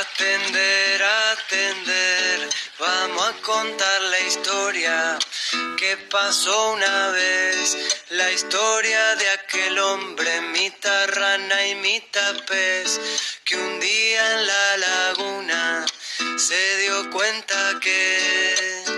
Atender, atender, vamos a contar la historia que pasó una vez. La historia de aquel hombre, mitad rana y mitad pez, que un día en la laguna se dio cuenta que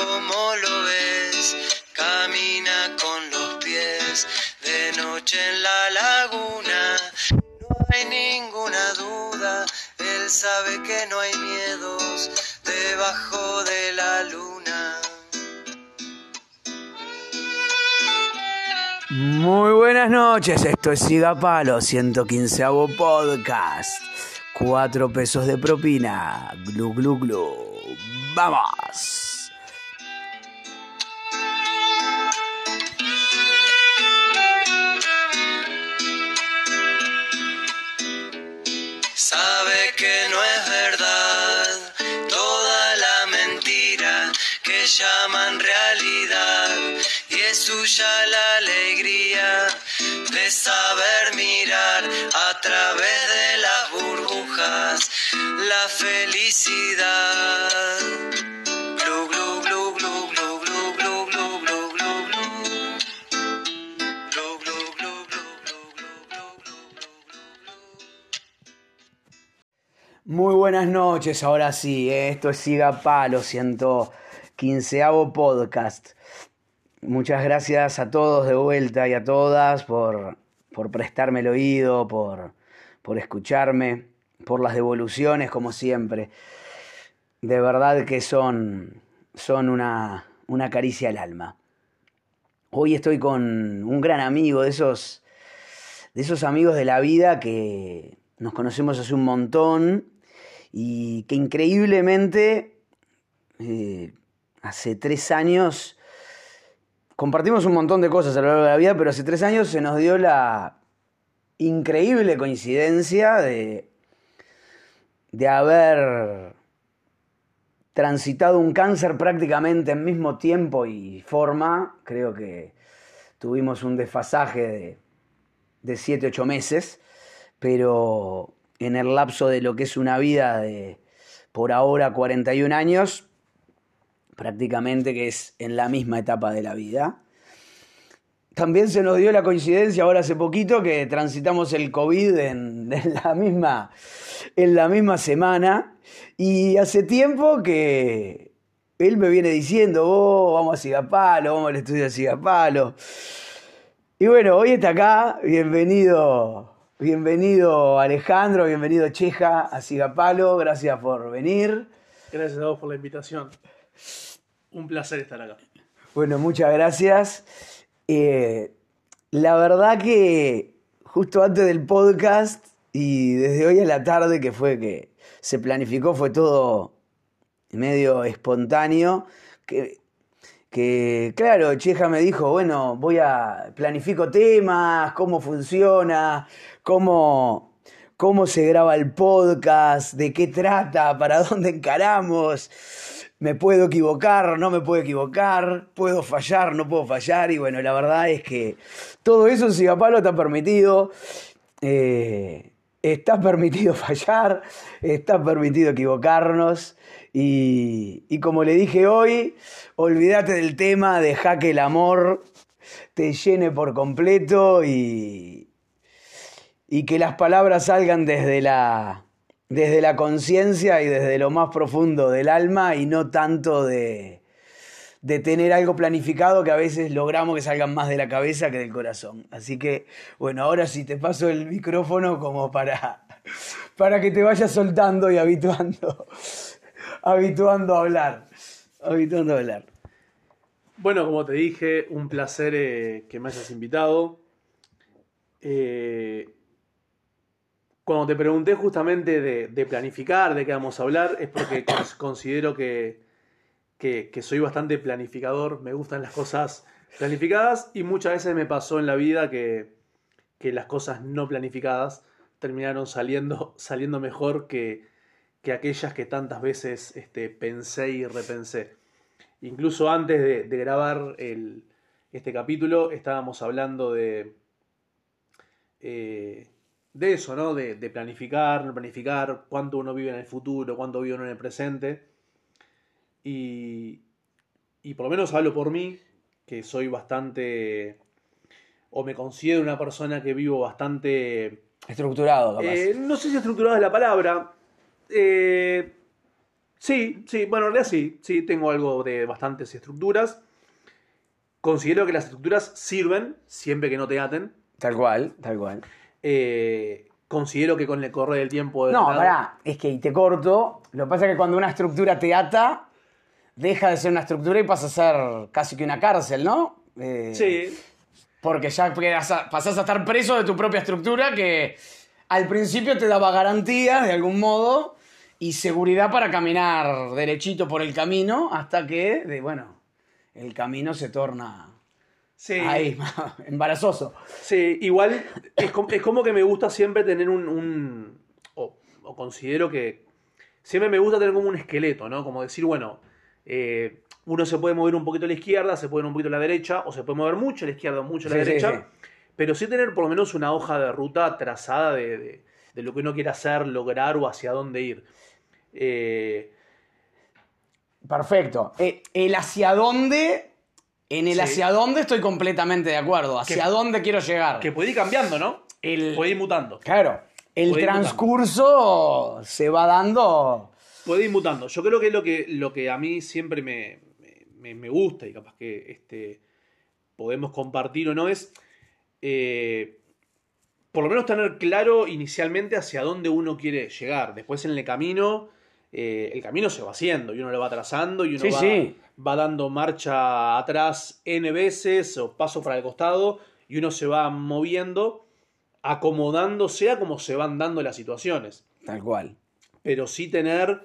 como lo ves, camina con los pies. De noche en la laguna, no hay ninguna duda, él sabe que no hay miedos debajo de la luna. Muy buenas noches, esto es Siga Palo, 115 podcast. Cuatro pesos de propina. Glu, glu, glu. ¡Vamos! Felicidad. Muy buenas noches, ahora sí, eh, esto es Siga Palo, 115 podcast. Muchas gracias a todos de vuelta y a todas por, por prestarme el oído, por, por escucharme, por las devoluciones, como siempre. De verdad que son, son una, una caricia al alma. Hoy estoy con un gran amigo de esos, de esos amigos de la vida que nos conocemos hace un montón y que increíblemente eh, hace tres años compartimos un montón de cosas a lo largo de la vida, pero hace tres años se nos dio la increíble coincidencia de, de haber transitado un cáncer prácticamente en mismo tiempo y forma. Creo que tuvimos un desfasaje de, de 7, 8 meses, pero en el lapso de lo que es una vida de por ahora 41 años, prácticamente que es en la misma etapa de la vida. También se nos dio la coincidencia ahora hace poquito que transitamos el COVID en, en la, misma, en la misma semana y hace tiempo que él me viene diciendo, oh, vamos a Sigapalo, vamos al estudio de Sigapalo. Y bueno, hoy está acá, bienvenido, bienvenido Alejandro, bienvenido Cheja a Sigapalo, gracias por venir. Gracias a vos por la invitación. Un placer estar acá. Bueno, muchas gracias. Eh, la verdad que justo antes del podcast y desde hoy a la tarde que fue que se planificó, fue todo medio espontáneo. Que, que claro, Cheja me dijo, bueno, voy a planifico temas, cómo funciona, cómo, cómo se graba el podcast, de qué trata, para dónde encaramos me puedo equivocar, no me puedo equivocar, puedo fallar, no puedo fallar, y bueno, la verdad es que todo eso en Sigapalo está permitido, eh, está permitido fallar, está permitido equivocarnos, y, y como le dije hoy, olvídate del tema, deja que el amor te llene por completo y, y que las palabras salgan desde la desde la conciencia y desde lo más profundo del alma y no tanto de, tener algo planificado que a veces logramos que salgan más de la cabeza que del corazón. Así que, bueno, ahora sí te paso el micrófono como para, para que te vayas soltando y habituando, habituando a hablar. Habituando a hablar. Bueno, como te dije, un placer eh, que me hayas invitado. Eh, Cuando te pregunté justamente de, de planificar, de qué vamos a hablar, es porque cons- considero que, que, que soy bastante planificador, me gustan las cosas planificadas y muchas veces me pasó en la vida que, que las cosas no planificadas terminaron saliendo, saliendo mejor que, que aquellas que tantas veces este, pensé y repensé. Incluso antes de, de grabar el- este capítulo estábamos hablando de, eh, de eso, ¿no? De, de planificar, no planificar, cuánto uno vive en el futuro, cuánto vive uno en el presente. Y, y por lo menos hablo por mí, que soy bastante, o me considero una persona que vivo bastante Estructurado, capaz. eh, no sé si estructurada es la palabra. Eh, sí, sí, bueno, en realidad sí, sí, tengo algo de bastantes estructuras. Considero que las estructuras sirven siempre que no te aten. Tal cual, tal cual. Eh, considero que con el correr del tiempo... de No, verdad- pará, es que y te corto. Lo que pasa es que cuando una estructura te ata, deja de ser una estructura y pasa a ser casi que una cárcel, ¿no? Eh, Sí, Porque ya pasás a estar preso de tu propia estructura que al principio te daba garantías de algún modo y seguridad para caminar derechito por el camino hasta que, de, bueno, el camino se torna sí. ahí, embarazoso. Sí, igual es, es como que me gusta siempre tener un... un- o, o considero que siempre me gusta tener como un esqueleto, ¿no? Como decir, bueno, eh, uno se puede mover un poquito a la izquierda, se puede mover un poquito a la derecha, o se puede mover mucho a la izquierda o mucho a la sí, derecha, sí. pero sí tener por lo menos una hoja de ruta trazada de, de- de lo que uno quiere hacer, lograr o hacia dónde ir. Eh, Perfecto. Eh, el hacia dónde, en el Sí. hacia dónde estoy completamente de acuerdo. Hacia Que- dónde quiero llegar. que puede ir cambiando, ¿no? el, Puede ir mutando. claro, el puede transcurso se va dando. Puede ir mutando. Yo creo que es lo que, lo que a mí siempre me, me- me gusta y capaz que este, podemos compartir o no es eh, por lo menos tener claro inicialmente hacia dónde uno quiere llegar. Después en el camino, eh, el camino se va haciendo y uno lo va trazando y uno Sí, va, sí. va dando marcha atrás N veces o paso para el costado y uno se va moviendo, acomodándose a como se van dando las situaciones Tal cual. pero sí tener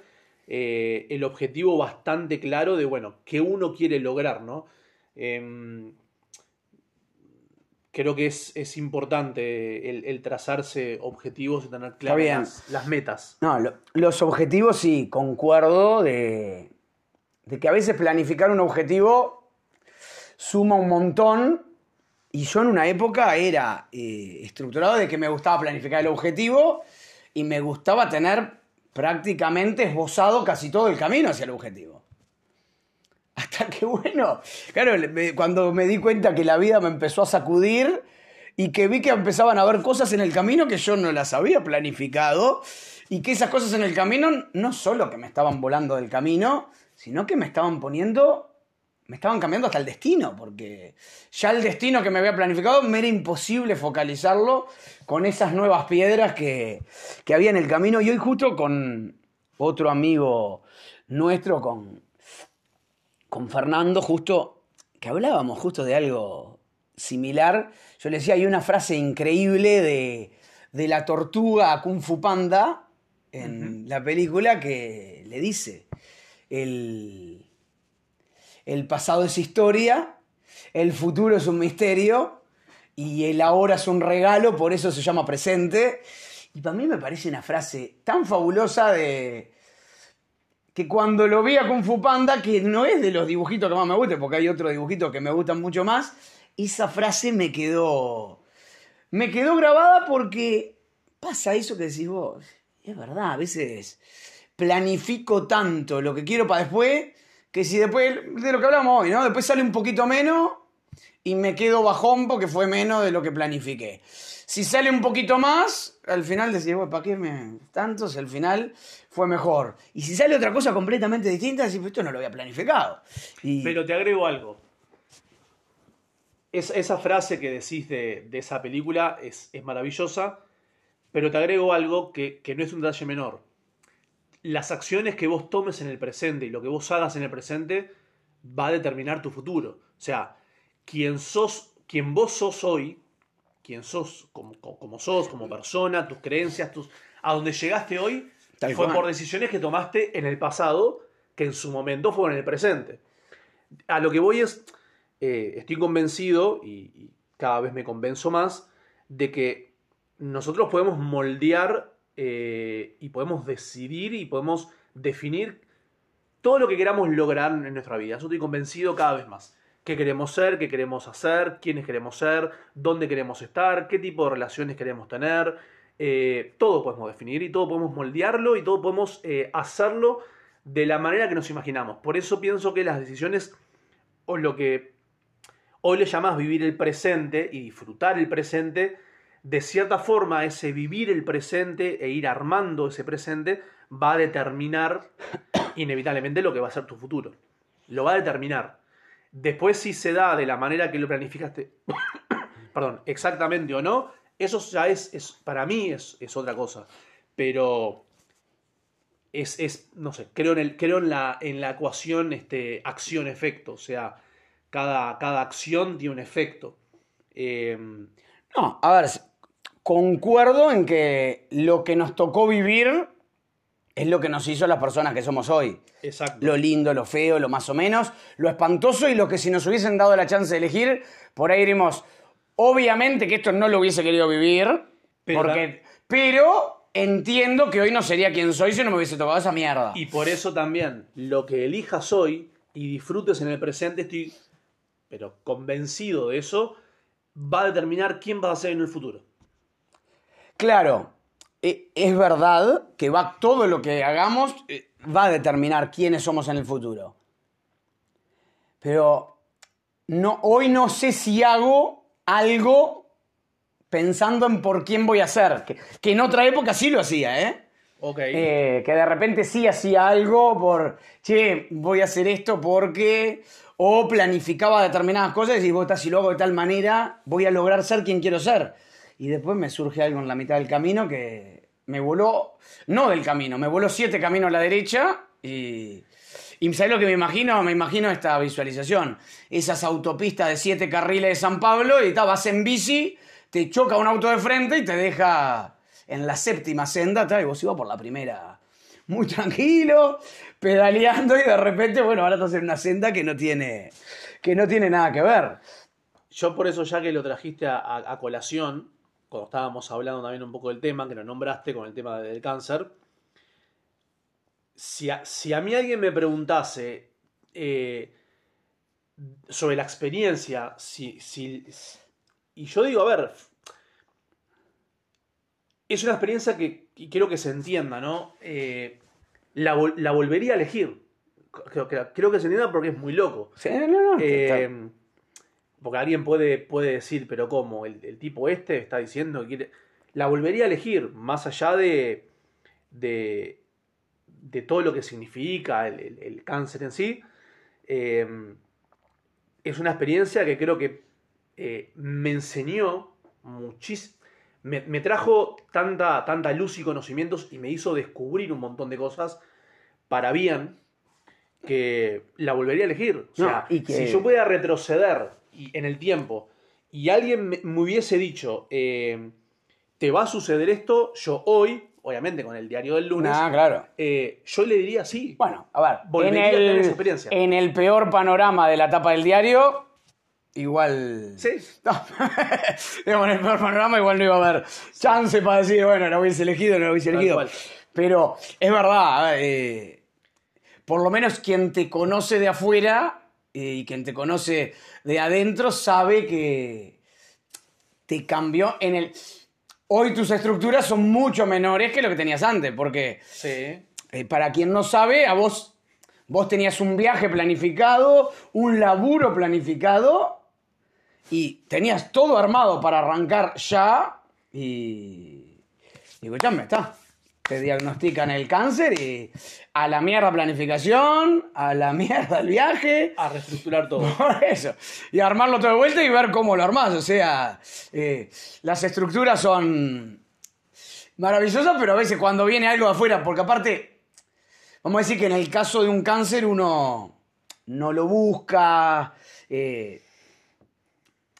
eh, el objetivo bastante claro de, bueno, qué uno quiere lograr, ¿no? Em, creo que es, es importante el, el trazarse objetivos y tener claras las, las metas. No, lo- los objetivos sí, concuerdo de, de que a veces planificar un objetivo suma un montón. Y yo en una época era eh, estructurado de que me gustaba planificar el objetivo y me gustaba tener prácticamente esbozado casi todo el camino hacia el objetivo. Hasta que bueno, claro, cuando me di cuenta que la vida me empezó a sacudir y que vi que empezaban a haber cosas en el camino que yo no las había planificado y que esas cosas en el camino no solo que me estaban volando del camino, sino que me estaban poniendo, me estaban cambiando hasta el destino, porque ya el destino que me había planificado me era imposible focalizarlo con esas nuevas piedras que, que había en el camino. Y hoy justo con otro amigo nuestro, con, con Fernando, justo, que hablábamos justo de algo similar, yo le decía, hay una frase increíble de, de la tortuga a Kung Fu Panda en la película que le dice, el, el pasado es historia, el futuro es un misterio y el ahora es un regalo, por eso se llama presente. Y para mí me parece una frase tan fabulosa de que cuando lo vi a Kung Fu Panda, que no es de los dibujitos que más me gustan, porque hay otros dibujitos que me gustan mucho más, esa frase me quedó me quedó grabada porque pasa eso que decís vos. Es verdad, a veces planifico tanto lo que quiero para después, que si después, de lo que hablamos hoy, ¿no? Después sale un poquito menos y me quedo bajón porque fue menos de lo que planifiqué. Si sale un poquito más, al final decís, bueno, ¿para qué me tanto si al final fue mejor? Y si sale otra cosa completamente distinta, decís, pues esto no lo había planificado. Pero te agrego algo. Es- esa frase que decís de, de esa película es, es maravillosa, pero te agrego algo que, que no es un detalle menor. Las acciones que vos tomes en el presente y lo que vos hagas en el presente va a determinar tu futuro. O sea, quien, sos, quien vos sos hoy quién sos, como, como- como sos, como persona, tus creencias, tus, a donde llegaste hoy, Tal fue cual. por decisiones que tomaste en el pasado, que en su momento fueron en el presente. A lo que voy es, eh, estoy convencido, y, y cada vez me convenzo más, de que nosotros podemos moldear eh, y podemos decidir y podemos definir todo lo que queramos lograr en nuestra vida. Yo estoy convencido cada vez más. ¿Qué queremos ser? ¿Qué queremos hacer? ¿Quiénes queremos ser? ¿Dónde queremos estar? ¿Qué tipo de relaciones queremos tener? Eh, todo podemos definir y todo podemos moldearlo y todo podemos eh, hacerlo de la manera que nos imaginamos. Por eso pienso que las decisiones o lo que hoy le llamás vivir el presente y disfrutar el presente, de cierta forma ese vivir el presente e ir armando ese presente va a determinar inevitablemente lo que va a ser tu futuro. Lo va a determinar. Después si se da de la manera que lo planificaste, perdón, exactamente o no, eso ya es, es para mí es, es otra cosa. Pero es, es, no sé, creo en, el, creo en, la, en la ecuación este, acción-efecto. O sea, cada, cada acción tiene un efecto. Eh, No, a ver, concuerdo en que lo que nos tocó vivir es lo que nos hizo las personas que somos hoy. exacto. Lo lindo, lo feo, lo más o menos, lo espantoso y lo que si nos hubiesen dado la chance de elegir, por ahí diríamos, obviamente que esto no lo hubiese querido vivir, Pero porque, pero entiendo que hoy no sería quien soy si no me hubiese tocado esa mierda. Y por eso también, lo que elijas hoy y disfrutes en el presente, estoy, pero convencido de eso, va a determinar quién vas a ser en el futuro. Claro, es verdad que va todo lo que hagamos eh, va a determinar quiénes somos en el futuro. Pero no, hoy no sé si hago algo pensando en por quién voy a ser. Que, que en otra época sí lo hacía, ¿eh? Ok. Eh, que de repente sí hacía algo por, che, voy a hacer esto porque, o planificaba determinadas cosas y vos, si lo hago de tal manera, voy a lograr ser quien quiero ser. Y después me surge algo en la mitad del camino que me voló, no del camino, me voló siete caminos a la derecha y... Y ¿sabés lo que me imagino? Me imagino esta visualización. Esas autopistas de siete carriles de San Pablo y ta, vas en bici, te choca un auto de frente y te deja en la séptima senda, y vos ibas por la primera. Muy tranquilo, pedaleando y de repente, bueno, ahora estás en una senda que no tiene, que no tiene nada que ver. Yo por eso, ya que lo trajiste a colación, cuando estábamos hablando también un poco del tema, que lo nombraste con el tema del cáncer, si a, si a mí alguien me preguntase eh, sobre la experiencia, si, si- y yo digo, a ver, es una experiencia que y quiero que se entienda, ¿no? Eh, la, la volvería a elegir. Creo, que- creo que se entienda porque es muy loco. Sí, no, no, Eh, porque alguien puede, puede decir, pero ¿cómo? El, el tipo este está diciendo que quiere... La volvería a elegir, más allá de, de, de todo lo que significa el, el- el cáncer en sí. Eh, es una experiencia que creo que eh, me enseñó muchísimo. Me, me trajo tanta, tanta luz y conocimientos y me hizo descubrir un montón de cosas para bien que la volvería a elegir. O No, sea, y que- si yo pudiera retroceder y- en el tiempo y alguien me, me hubiese dicho, eh, te va a suceder esto, yo hoy, obviamente con el diario del lunes, Ah, claro. eh, yo le diría sí. Bueno, a ver, en Volvería a tener el, esa experiencia. en el peor panorama de la tapa del diario, igual... Sí. No, digamos, en el peor panorama igual no iba a haber chance para decir, bueno, lo hubiese elegido, no hubiese elegido. cual. Pero es verdad, eh, por lo menos quien te conoce de afuera eh, y quien te conoce de adentro sabe que te cambió en el... Hoy tus estructuras son mucho menores que lo que tenías antes, porque Sí. eh, para quien no sabe, a vos, vos tenías un viaje planificado, un laburo planificado y tenías todo armado para arrancar ya y... Y escuchame, está. Te diagnostican el cáncer y a la mierda planificación, a la mierda el viaje. A reestructurar todo. Por eso. Y armarlo todo de vuelta y ver cómo lo armás. O sea, eh, las estructuras son maravillosas, pero a veces cuando viene algo de afuera, porque aparte, vamos a decir que en el caso de un cáncer uno no lo busca. eh,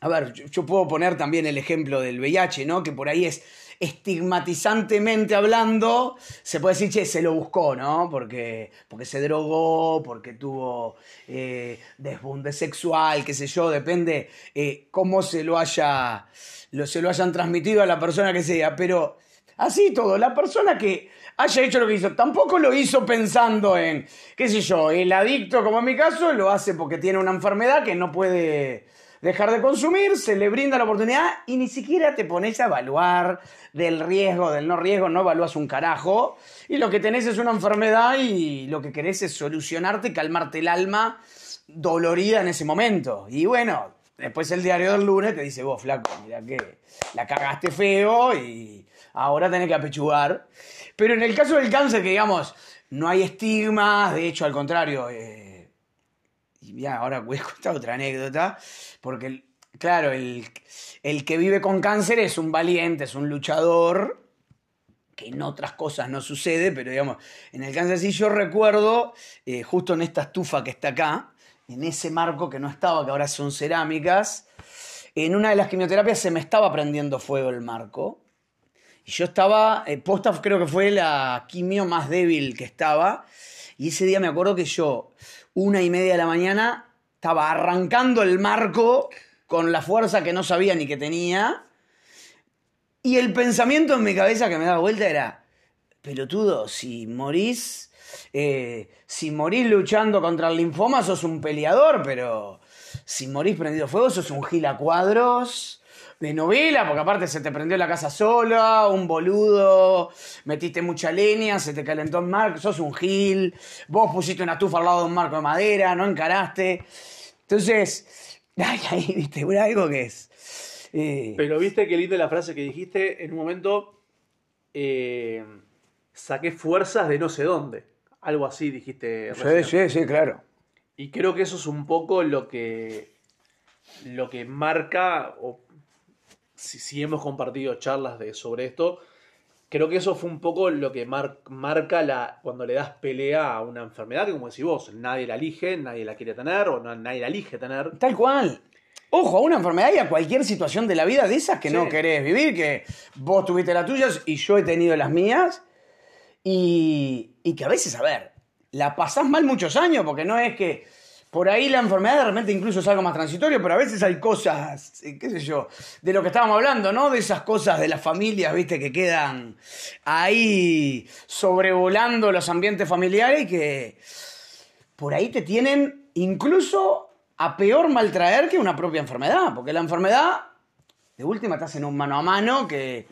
a ver, yo, yo puedo poner también el ejemplo del VIH, ¿no? Que por ahí es estigmatizantemente hablando, se puede decir, che, se lo buscó, ¿no? Porque, porque se drogó, porque tuvo eh, desbunde sexual, qué sé yo, depende eh, cómo se lo, haya, lo, se lo hayan transmitido a la persona que sea. Pero así todo, la persona que haya hecho lo que hizo, tampoco lo hizo pensando en, qué sé yo, el adicto, como en mi caso, lo hace porque tiene una enfermedad que no puede dejar de consumir, se le brinda la oportunidad y ni siquiera te pones a evaluar del riesgo, del no riesgo, no evalúas un carajo. Y lo que tenés es una enfermedad y lo que querés es solucionarte, calmarte el alma dolorida en ese momento. Y bueno, después el diario del lunes te dice, vos, flaco, mira que la cagaste feo y ahora tenés que apechugar. Pero en el caso del cáncer, que digamos, no hay estigmas, de hecho, al contrario, eh, y ahora voy a contar otra anécdota, porque, claro, el, el que vive con cáncer es un valiente, es un luchador, que en otras cosas no sucede, pero digamos, en el cáncer sí yo recuerdo, eh, justo en esta estufa que está acá, en ese marco que no estaba, que ahora son cerámicas, en una de las quimioterapias se me estaba prendiendo fuego el marco. Y yo estaba, eh, posta creo que fue la quimio más débil que estaba. Y ese día me acuerdo que yo, una y media de la mañana, estaba arrancando el marco con la fuerza que no sabía ni que tenía. Y el pensamiento en mi cabeza que me daba vuelta era, pelotudo, si morís, eh, si morís luchando contra el linfoma sos un peleador, pero si morís prendido fuego sos un gila cuadros de novela, porque aparte se te prendió la casa sola, un boludo, metiste mucha leña, se te calentó el marco, sos un gil, vos pusiste una estufa al lado de un marco de madera, no encaraste. Entonces, ay, ahí, viste, algo que es. eh, Pero viste qué linda la frase que dijiste en un momento. eh, saqué fuerzas de no sé dónde. Algo así dijiste. sí, recién. sí, sí, claro. Y creo que eso es un poco lo que. Lo que marca. O si, si hemos compartido charlas de, sobre esto. Creo que eso fue un poco lo que mar- marca la, cuando le das pelea a una enfermedad que, como decís vos, nadie la elige, nadie la quiere tener, o no- nadie la elige tener. Tal cual. Ojo, a una enfermedad y a cualquier situación de la vida de esas que Sí. no querés vivir, que vos tuviste las tuyas y yo he tenido las mías. Y, y que a veces, a ver, la pasás mal muchos años, porque no es que por ahí la enfermedad de repente incluso es algo más transitorio, pero a veces hay cosas, eh, qué sé yo, de lo que estábamos hablando, ¿no? De esas cosas de las familias, viste, que quedan ahí sobrevolando los ambientes familiares y que por ahí te tienen incluso a peor maltraer que una propia enfermedad, porque la enfermedad, de última, estás en un mano a mano que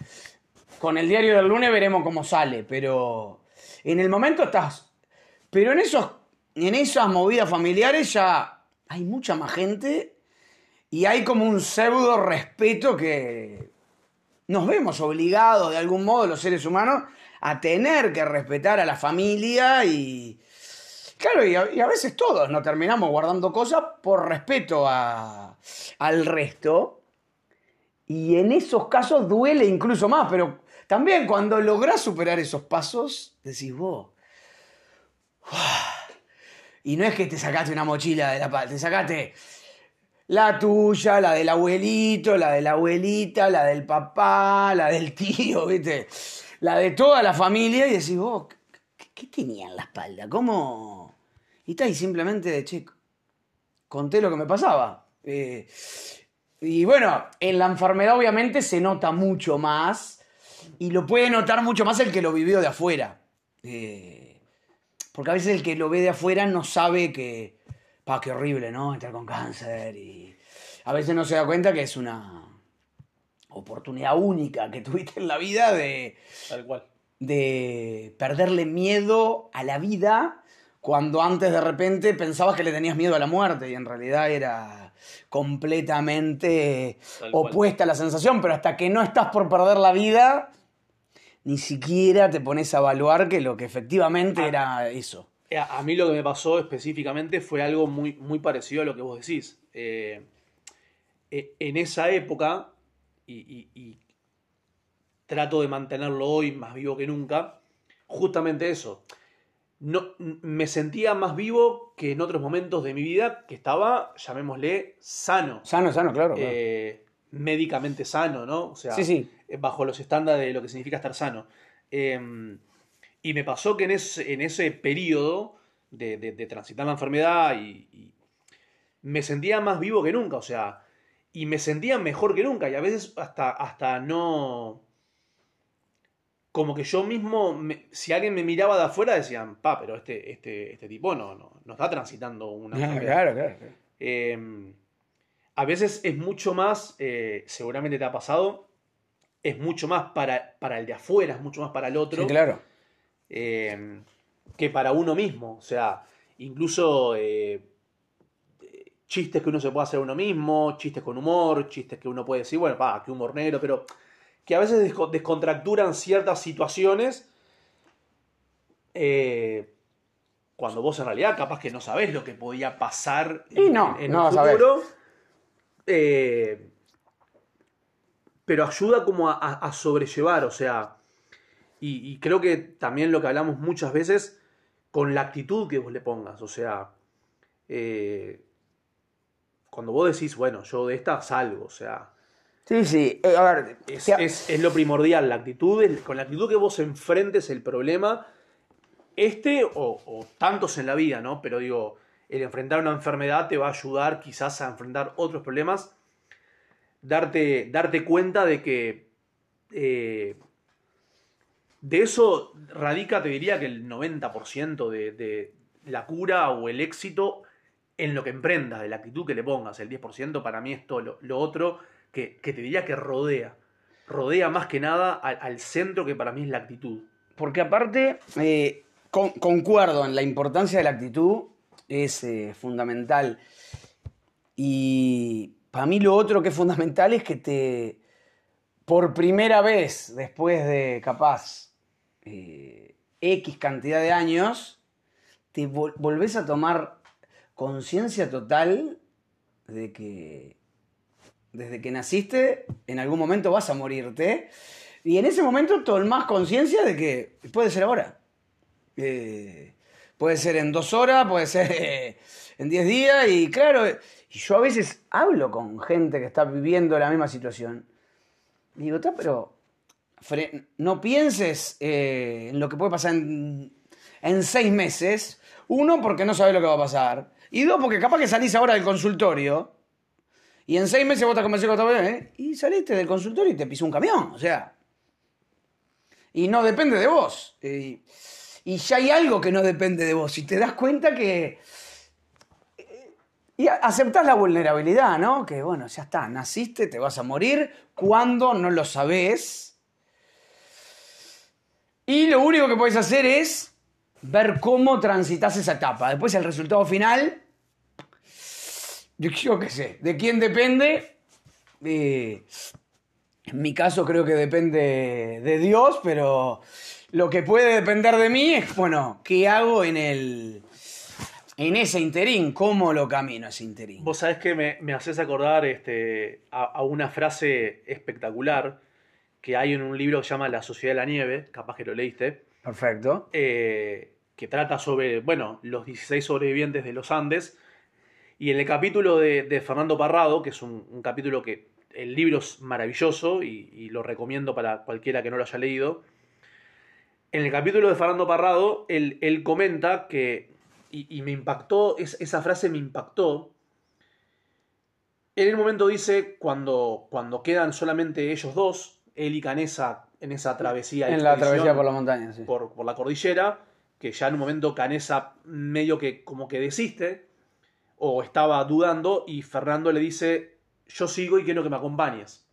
con el diario del lunes veremos cómo sale, pero en el momento estás. Pero en, esos, en esas movidas familiares ya hay mucha más gente y hay como un pseudo respeto que nos vemos obligados de algún modo los seres humanos a tener que respetar a la familia y. Claro, y a, veces todos nos terminamos guardando cosas por respeto a- al resto. Y en esos casos duele incluso más, pero también cuando lográs superar esos pasos, decís vos. "Uah". Y no es que te sacaste una mochila de la paz, te sacaste la tuya, la del abuelito, la de la abuelita, la del papá, la del tío, ¿viste? La de toda la familia y decís vos, ¿qué, qué tenía en la espalda? ¿Cómo? Y está ahí simplemente, che, conté lo que me pasaba. Eh, y bueno, en la enfermedad obviamente se nota mucho más y lo puede notar mucho más el que lo vivió de afuera. Eh, porque a veces el que lo ve de afuera no sabe que, pa, qué horrible, ¿no? Entrar con cáncer y a veces no se da cuenta que es una oportunidad única que tuviste en la vida de, Tal cual. de perderle miedo a la vida cuando antes de repente pensabas que le tenías miedo a la muerte y en realidad era completamente opuesta a la sensación, pero hasta que no estás por perder la vida, ni siquiera te pones a evaluar que lo que efectivamente Ah. era eso. Eh, A a mí lo que me pasó específicamente fue algo muy, muy parecido a lo que vos decís. Eh, eh, en esa época, y, y- y trato de mantenerlo hoy más vivo que nunca, justamente eso. no, me sentía más vivo que en otros momentos de mi vida que estaba, llamémosle, sano. Sano, sano, claro. claro. Eh, médicamente sano, ¿no? O sea, Sí, sí. eh, bajo los estándares de lo que significa estar sano. Eh, y me pasó que en ese, en ese periodo de, de- de transitar la enfermedad y, y me sentía más vivo que nunca, o sea, y me sentía mejor que nunca, y a veces hasta, hasta no... Como que yo mismo, me- si alguien me miraba de afuera, decían, pa, pero este, este, este tipo no, no, no está transitando una enfermedad". claro, claro. claro. Eh, a veces es mucho más, eh, seguramente te ha pasado, es mucho más para, para el de afuera, es mucho más para el otro, Sí, claro. eh, que para uno mismo. O sea, incluso eh, chistes que uno se puede hacer a uno mismo, chistes con humor, chistes que uno puede decir, bueno, pa, qué humor negro, pero que a veces desco- descontracturan ciertas situaciones. eh, cuando vos en realidad capaz que no sabés lo que podía pasar Y no, en no el futuro. Eh, pero ayuda como a, a- a sobrellevar, o sea, y, y creo que también lo que hablamos muchas veces con la actitud que vos le pongas, o sea, eh, cuando vos decís, bueno, yo de esta salgo, o sea, Sí, sí. Eh, a ver, es, es- es lo primordial, la actitud, el- con la actitud que vos enfrentes el problema, este o, o tantos en la vida, ¿no? Pero digo, el enfrentar una enfermedad te va a ayudar quizás a enfrentar otros problemas, darte, darte cuenta de que eh, de eso radica, te diría que el 90% de, de la cura o el éxito en lo que emprendas, de la actitud que le pongas. El 10% para mí es todo lo, otro que, te diría que rodea. Rodea más que nada al, centro que para mí es la actitud. Porque aparte, eh, con- concuerdo en la importancia de la actitud, es eh, fundamental. Y para mí lo otro que es fundamental es que te, por primera vez, después de capaz eh, X cantidad de años, te vol- volvés a tomar conciencia total de que desde que naciste, en algún momento vas a morirte. Y en ese momento tomás conciencia de que puede ser ahora. Eh, puede ser en dos horas, puede ser eh, en diez días. Y claro, y yo a veces hablo con gente que está viviendo la misma situación. Y digo, "Ta, pero no pienses eh, en lo que puede pasar en, seis meses. Uno, porque no sabes lo que va a pasar. Y dos, porque capaz que salís ahora del consultorio y en seis meses vos te convencido que otra vez, y saliste del consultorio y te pisó un camión, o sea. Y no depende de vos. Y ya hay algo que no depende de vos. Y te das cuenta que. eh, Y aceptás la vulnerabilidad, ¿no? Que bueno, ya está, naciste, te vas a morir. ¿Cuándo? No lo sabés. Y lo único que podés hacer es ver cómo transitas esa etapa. Después el resultado final yo, yo qué sé, ¿de quién depende? Eh, en mi caso creo que depende de Dios, pero lo que puede depender de mí es, bueno, ¿qué hago en el en ese interín? ¿Cómo lo camino ese interín? Vos sabés que me, me haces acordar este, a, a una frase espectacular que hay en un libro que se llama La Sociedad de la Nieve, capaz que lo leíste, Perfecto. eh, que trata sobre, bueno, los 16 sobrevivientes de los Andes. Y en el capítulo de, de Fernando Parrado, que es un, un capítulo que el libro es maravilloso y, y lo recomiendo para cualquiera que no lo haya leído. En el capítulo de Fernando Parrado, él, él comenta que, y, y me impactó, es- esa frase me impactó. En el momento dice, cuando, cuando quedan solamente ellos dos, él y Canesa en esa travesía. En la travesía por la montaña, sí. por, por la cordillera, que ya en un momento Canesa medio que como que desiste, o estaba dudando, y Fernando le dice, yo sigo y quiero que me acompañes.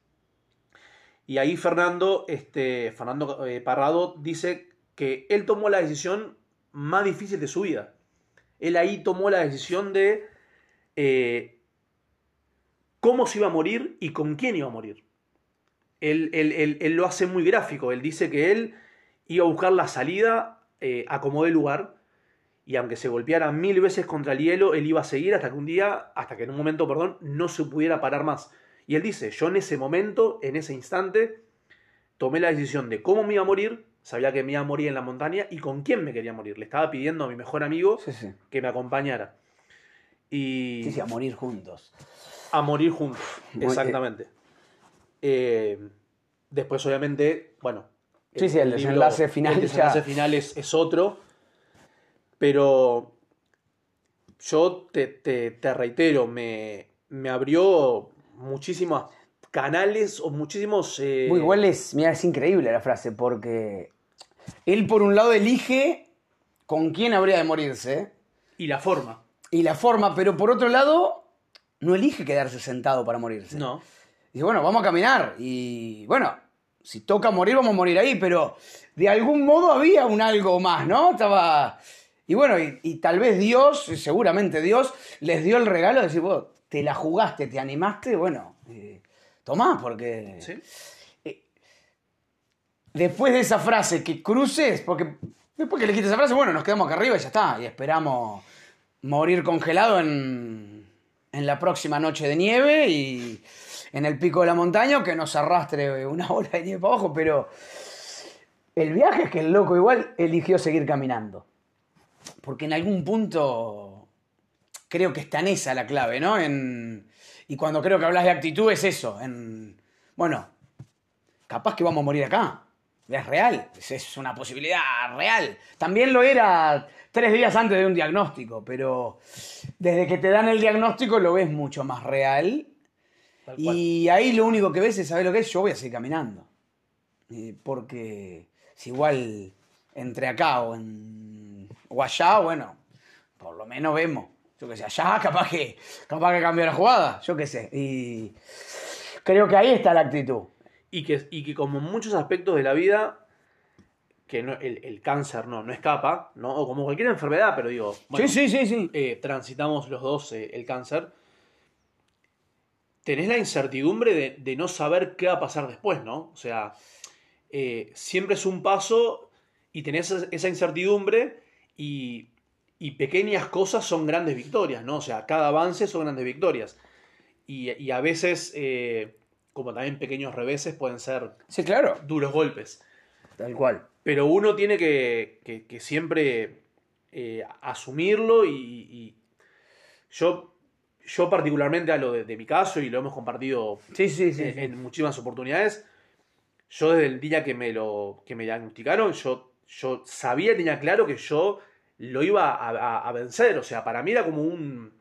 Y ahí Fernando, este, Fernando eh, Parrado dice que él tomó la decisión más difícil de su vida. Él ahí tomó la decisión de eh, cómo se iba a morir y con quién iba a morir. Él, él- él- lo hace muy gráfico. Él dice que él iba a buscar la salida eh, a lugar. Y aunque se golpeara mil veces contra el hielo, él iba a seguir hasta que un día, hasta que en un momento, perdón, no se pudiera parar más. Y él dice, yo en ese momento, en ese instante, tomé la decisión de cómo me iba a morir sabía que me iba a morir en la montaña y con quién me quería morir. Le estaba pidiendo a mi mejor amigo Sí, sí. que me acompañara. Y Sí, sí, a morir juntos. a morir juntos, exactamente. Eh, después, obviamente, bueno. Sí, sí, el desenlace final El ya- desenlace final es, es otro. Pero yo te, te- te reitero, me, me abrió muchísimos canales o muchísimos. eh, Muy igual es, mira, es increíble la frase, porque él por un lado elige con quién habría de morirse Y la forma. y la forma, pero por otro lado no elige quedarse sentado para morirse. No. Dice, bueno, vamos a caminar y bueno, si toca morir, vamos a morir ahí, pero de algún modo había un algo más, ¿no? Estaba... Y bueno, y, y tal vez Dios, seguramente Dios, les dio el regalo de decir, vos, te la jugaste, te animaste, bueno, eh, tomá, porque... ¿Sí? Después de esa frase que cruces, porque después que le quites esa frase, bueno, nos quedamos acá arriba y ya está, y esperamos morir congelado en, en la próxima noche de nieve y en el pico de la montaña que nos arrastre una bola de nieve para abajo, pero el viaje es que el loco igual eligió seguir caminando. Porque en algún punto creo que está en esa la clave, ¿no? En, y cuando creo que hablas de actitud es eso, en, bueno, capaz que vamos a morir acá. Es real, es- una posibilidad real. También lo era tres días antes de un diagnóstico, pero desde que te dan el diagnóstico lo ves mucho más real. Y ahí lo único que ves es, ¿sabes lo que es? Yo voy a seguir caminando. Porque si igual entre acá o, en, o allá, bueno, por lo menos vemos. Yo qué sé, allá capaz que, capaz que cambió la jugada, yo qué sé. Y creo que ahí está la actitud. Y que, y que como en muchos aspectos de la vida, que no, el, el cáncer no, no escapa, ¿no? O como cualquier enfermedad, pero digo, bueno, sí, sí, sí, sí. eh, transitamos los dos eh, el cáncer, tenés la incertidumbre de, de no saber qué va a pasar después, ¿no? O sea, eh, siempre es un paso y tenés esa incertidumbre y, y pequeñas cosas son grandes victorias, ¿no? O sea, cada avance son grandes victorias. Y, y a veces, eh, como también pequeños reveses, pueden ser Sí, claro. duros golpes. Tal cual. Pero uno tiene que, que- que siempre eh, asumirlo y, y yo, yo particularmente hablo de, de mi caso y lo hemos compartido Sí, sí, en, sí. en muchísimas oportunidades. Yo desde el día que me lo que me diagnosticaron, yo, yo sabía, tenía claro que yo lo iba a, a- a vencer. O sea, para mí era como un...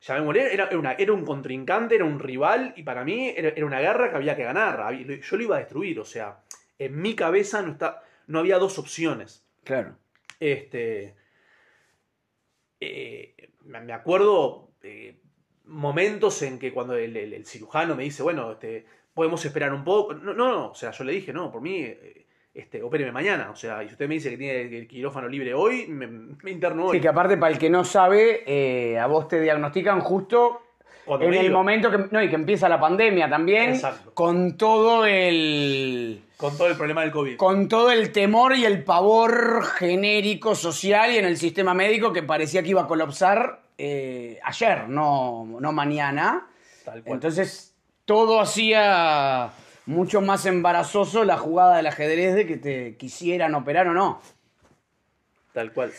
Ya me morí, era, era una- era un contrincante, era un rival y para mí era, era una guerra que había que ganar. Yo lo iba a destruir. O sea, en mi cabeza no, está, no había dos opciones. Claro. Este. eh, me acuerdo eh, momentos en que cuando el, el- el cirujano me dice, bueno, este, podemos esperar un poco. No, no, no, o sea, yo le dije, no, por mí, eh, este, opéreme mañana. O sea, y si usted me dice que tiene el quirófano libre hoy, me, me interno hoy. Sí, que aparte, para el que no sabe, eh, a vos te diagnostican justo Cuando en el momento que, no, y que empieza la pandemia también, Exacto. con todo el Con todo el problema del COVID. con todo el temor y el pavor genérico social y en el sistema médico que parecía que iba a colapsar eh, ayer, no, no mañana. Tal cual. Entonces, todo hacía mucho más embarazoso la jugada del ajedrez de que te quisieran operar o no. Tal cual.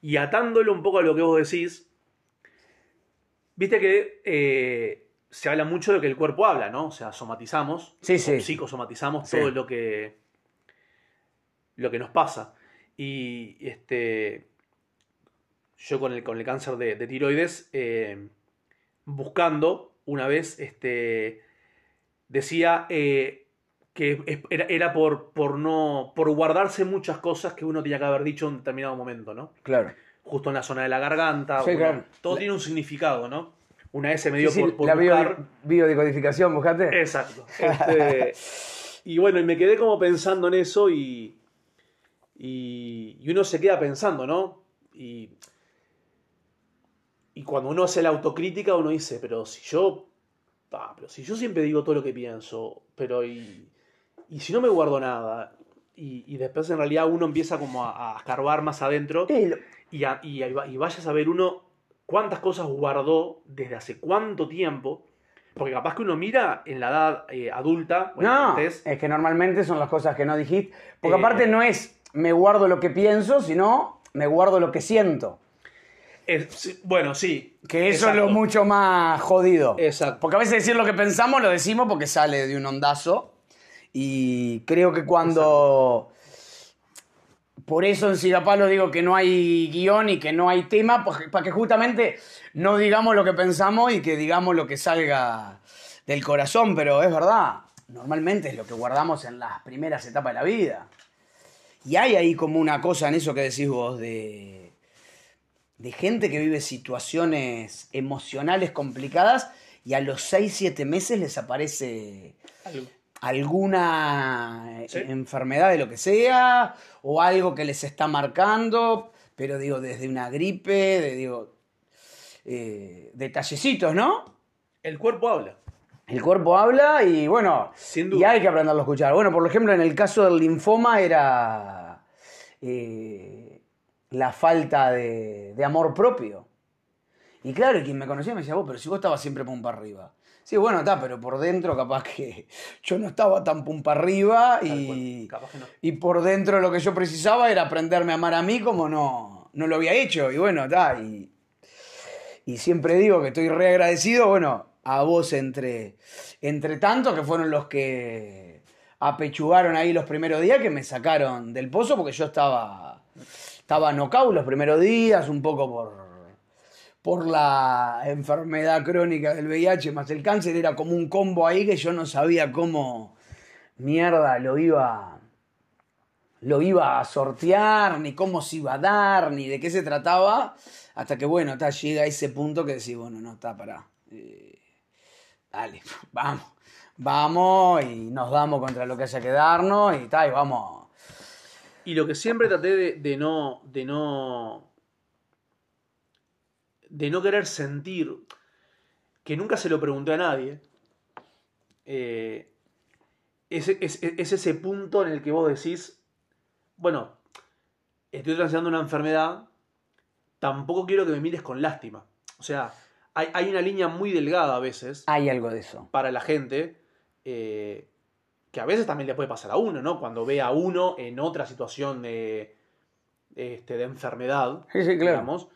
Y atándolo un poco a lo que vos decís, viste que eh, se habla mucho de que el cuerpo habla, ¿no? O sea, somatizamos, Sí, sí. psicosomatizamos Sí. todo lo que, lo que nos pasa. Y este, yo con el, con el cáncer de, de tiroides, eh, buscando una vez, este, decía eh, que era, era por, por no por guardarse muchas cosas que uno tenía que haber dicho en determinado momento, ¿no? Claro. Justo en la zona de la garganta. Sí, claro. Todo tiene un significado, ¿no? Una se me dio Sí, sí, por, por la bio- buscar- biodecodificación, buscate. Exacto. Este, y bueno, y me quedé como pensando en eso y, y, y uno se queda pensando, ¿no? Y, y cuando uno hace la autocrítica, uno dice, pero si yo, pero si yo siempre digo todo lo que pienso, pero y, y si no me guardo nada, y, y después en realidad uno empieza como a, a escarbar más adentro Eh, y, a- y, a- y vayas a ver uno cuántas cosas guardó desde hace cuánto tiempo. Porque capaz que uno mira en la edad eh, adulta, bueno, no, antes, es que normalmente son las cosas que no dijiste. Porque Eh. aparte no es me guardo lo que pienso, sino me guardo lo que siento. Es- bueno, sí. Que eso es lo mucho más jodido. Exacto. Porque a veces decir lo que pensamos lo decimos porque sale de un ondazo. Y creo que cuando. Por eso en Sigapalo digo que no hay guion y que no hay tema, pues, para que justamente no digamos lo que pensamos y que digamos lo que salga del corazón. Pero es verdad, normalmente es lo que guardamos en las primeras etapas de la vida. Y hay ahí como una cosa en eso que decís vos de de gente que vive situaciones emocionales complicadas y a los 6, 7 meses les aparece Algo. alguna eh, Sí. enfermedad de lo que sea o algo que les está marcando, pero digo, desde una gripe, de, digo, eh, detallecitos, ¿no? El cuerpo habla. El cuerpo habla y bueno, Sin y hay que aprenderlo a escuchar. Bueno, por ejemplo, en el caso del linfoma era eh, la falta de, de amor propio. Y claro, quien me conocía me decía, vos, pero si vos estabas siempre pum para arriba. Sí, bueno, está, pero por dentro capaz que yo no estaba tan pum para arriba y, capaz que no. y por dentro lo que yo precisaba era aprenderme a amar a mí como no, no lo había hecho. Y bueno, está, y, y siempre digo que estoy re agradecido, bueno, a vos entre, entre tanto, que fueron los que apechugaron ahí los primeros días, que me sacaron del pozo porque yo estaba, estaba knockout los primeros días, un poco por, por la enfermedad crónica del VIH más el cáncer, era como un combo ahí que yo no sabía cómo mierda lo iba lo iba a sortear, ni cómo se iba a dar, ni de qué se trataba, hasta que bueno, está, llega a ese punto que decís, bueno, no, está, pará. eh, dale, vamos, vamos y nos damos contra lo que haya que darnos y tal, y vamos. Y lo que siempre traté de, de no. de no. de no querer sentir. que nunca se lo pregunté a nadie. eh, es, es- es ese punto en el que vos decís. Bueno, estoy transitando una enfermedad. Tampoco quiero que me mires con lástima. O sea, hay, hay una línea muy delgada a veces Hay algo de eso. para la gente eh, que a veces también le puede pasar a uno, ¿no? Cuando ve a uno en otra situación de, este, de enfermedad, Sí, sí, claro. digamos.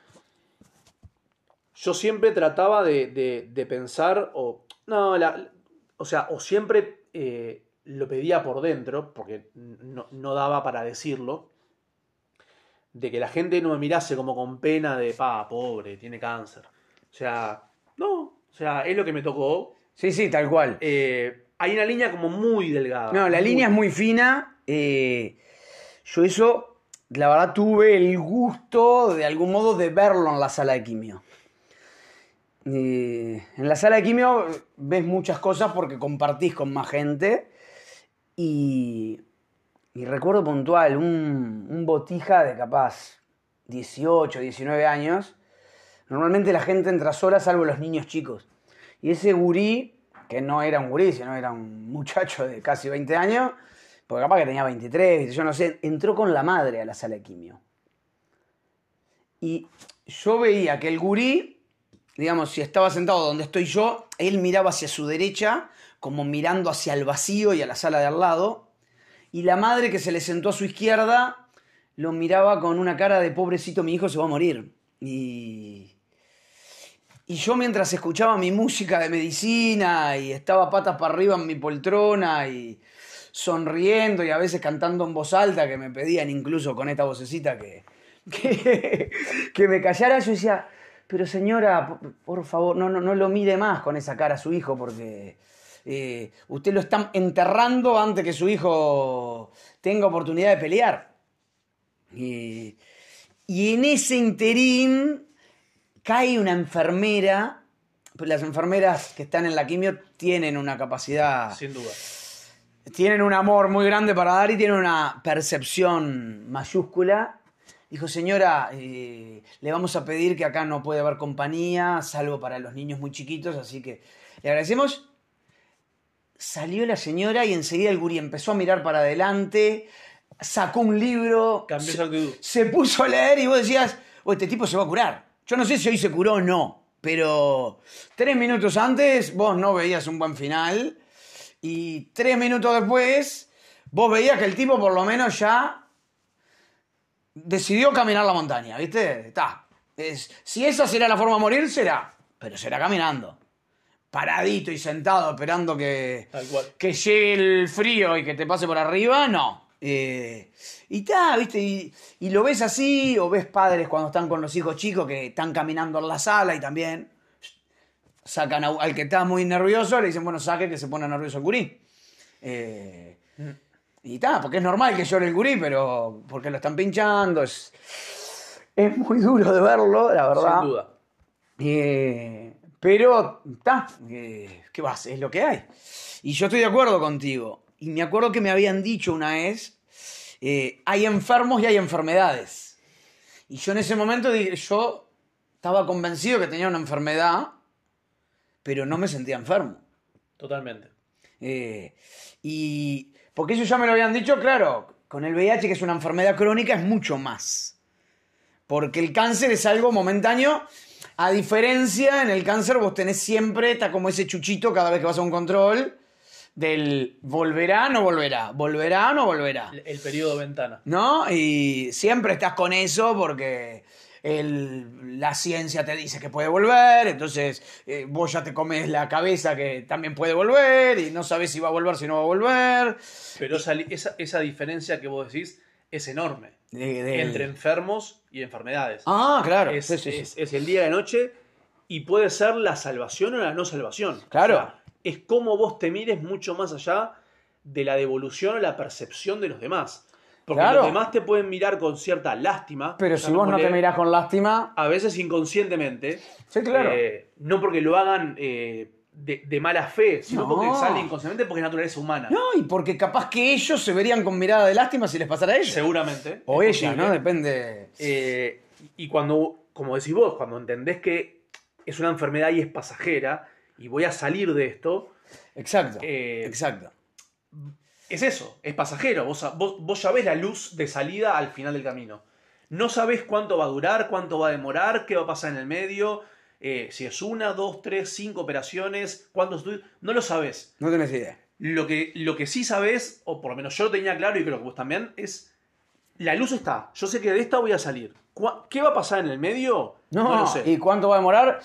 Yo siempre trataba de, de- de pensar, o, no, la- o sea, o siempre eh, lo pedía por dentro, porque no, no daba para decirlo, de que la gente no me mirase como con pena de, pa, pobre, tiene cáncer. O sea, no, o sea, es lo que me tocó, Sí, sí, tal cual. eh, hay una línea como muy delgada. No, la línea es muy fina. eh, yo eso, la verdad, tuve el gusto de algún modo de verlo en la sala de quimio. Eh, en la sala de quimio ves muchas cosas porque compartís con más gente. Y, y recuerdo puntual, un, un botija de capaz 18, 19 años. Normalmente la gente entra sola salvo los niños chicos. Y ese gurí, que no era un gurí, sino era un muchacho de casi 20 años, porque capaz que tenía 23, ¿viste? yo no sé, entró con la madre a la sala de quimio. Y yo veía que el gurí, digamos, si estaba sentado donde estoy yo, él miraba hacia su derecha, como mirando hacia el vacío y a la sala de al lado, y la madre que se le sentó a su izquierda lo miraba con una cara de pobrecito, mi hijo se va a morir. Y, y yo mientras escuchaba mi música de medicina y estaba patas para arriba en mi poltrona y sonriendo y a veces cantando en voz alta, que me pedían incluso con esta vocecita que, que, me callara, yo decía, pero señora, por, favor, no, no, no lo mire más con esa cara a su hijo porque eh, usted lo está enterrando antes que su hijo tenga oportunidad de pelear. Y, y en ese interín cae una enfermera. pues Las enfermeras que están en la quimio tienen una capacidad, Sin duda. tienen un amor muy grande para dar y tienen una percepción mayúscula. Dijo, señora, eh, le vamos a pedir que acá no puede haber compañía, salvo para los niños muy chiquitos, así que le agradecemos. Salió la señora y enseguida el gurí empezó a mirar para adelante, sacó un libro, Cambió se- se puso a leer y vos decías, "Oh, este tipo se va a curar. Yo no sé si hoy se curó o no, Pero tres minutos antes vos no veías un buen final y tres minutos después vos veías que el tipo por lo menos ya decidió caminar la montaña, ¿viste? Está. Es, si esa será la forma de morir, será. Pero será caminando. Paradito y sentado esperando que, que llegue el frío y que te pase por arriba, no. Eh, y está, ¿viste? Y, y lo ves así, o ves padres cuando están con los hijos chicos que están caminando en la sala y también sacan a- al que está muy nervioso, le dicen, bueno, saque que se pone nervioso el gurí. Eh, y está, porque es normal que llore el gurí, pero porque lo están pinchando, es, es muy duro de verlo, la verdad. Sin duda. Eh, pero, está, eh, ¿qué vas? Es lo que hay. Y yo estoy de acuerdo contigo. Y me acuerdo que me habían dicho una vez, eh, hay enfermos y hay enfermedades. Y yo en ese momento dije, yo estaba convencido que tenía una enfermedad, pero no me sentía enfermo. Totalmente. Eh, y porque eso ya me lo habían dicho, claro, con el VIH, que es una enfermedad crónica, es mucho más. Porque el cáncer es algo momentáneo. A diferencia, en el cáncer vos tenés siempre, está como ese chuchito cada vez que vas a un control, del volverá, no volverá, volverá, no volverá. El, el periodo de ventana. ¿no? Y siempre estás con eso porque el- la ciencia te dice que puede volver, entonces eh, vos ya te comes la cabeza que también puede volver y no sabes si va a volver, si no va a volver. Pero esa, esa, esa diferencia que vos decís es enorme. De- Entre enfermos y enfermedades. Ah, claro. es, sí, sí, sí. es- es el día y la noche y puede ser la salvación o la no salvación. Claro. O sea, es como vos te mires mucho más allá de la devolución o la percepción de los demás. Porque Claro. los demás te pueden mirar con cierta lástima. Pero si vos no te mirás con lástima, A veces inconscientemente. Sí, claro. eh, no porque lo hagan eh, de, de mala fe, sino No. porque sale inconscientemente porque es naturaleza humana. no, y porque capaz que ellos se verían con mirada de lástima si les pasara a ellos. Seguramente. O ella. ¿no? Depende. Eh, y cuando, como decís vos, cuando entendés que es una enfermedad y es pasajera y voy a salir de esto, Exacto. eh, Exacto. es eso, es pasajero. Vos, vos, vos ya ves la luz de salida al final del camino. No sabés cuánto va a durar, cuánto va a demorar, qué va a pasar en el medio, eh, si es una, dos, tres, cinco operaciones, cuántos no lo sabés. No tenés idea. Lo que, lo que sí sabés, o por lo menos yo lo tenía claro y creo que vos también, es la luz está. Yo sé que de esta voy a salir. ¿Cuá- ¿Qué va a pasar en el medio? No, lo sé. ¿y cuánto va a demorar?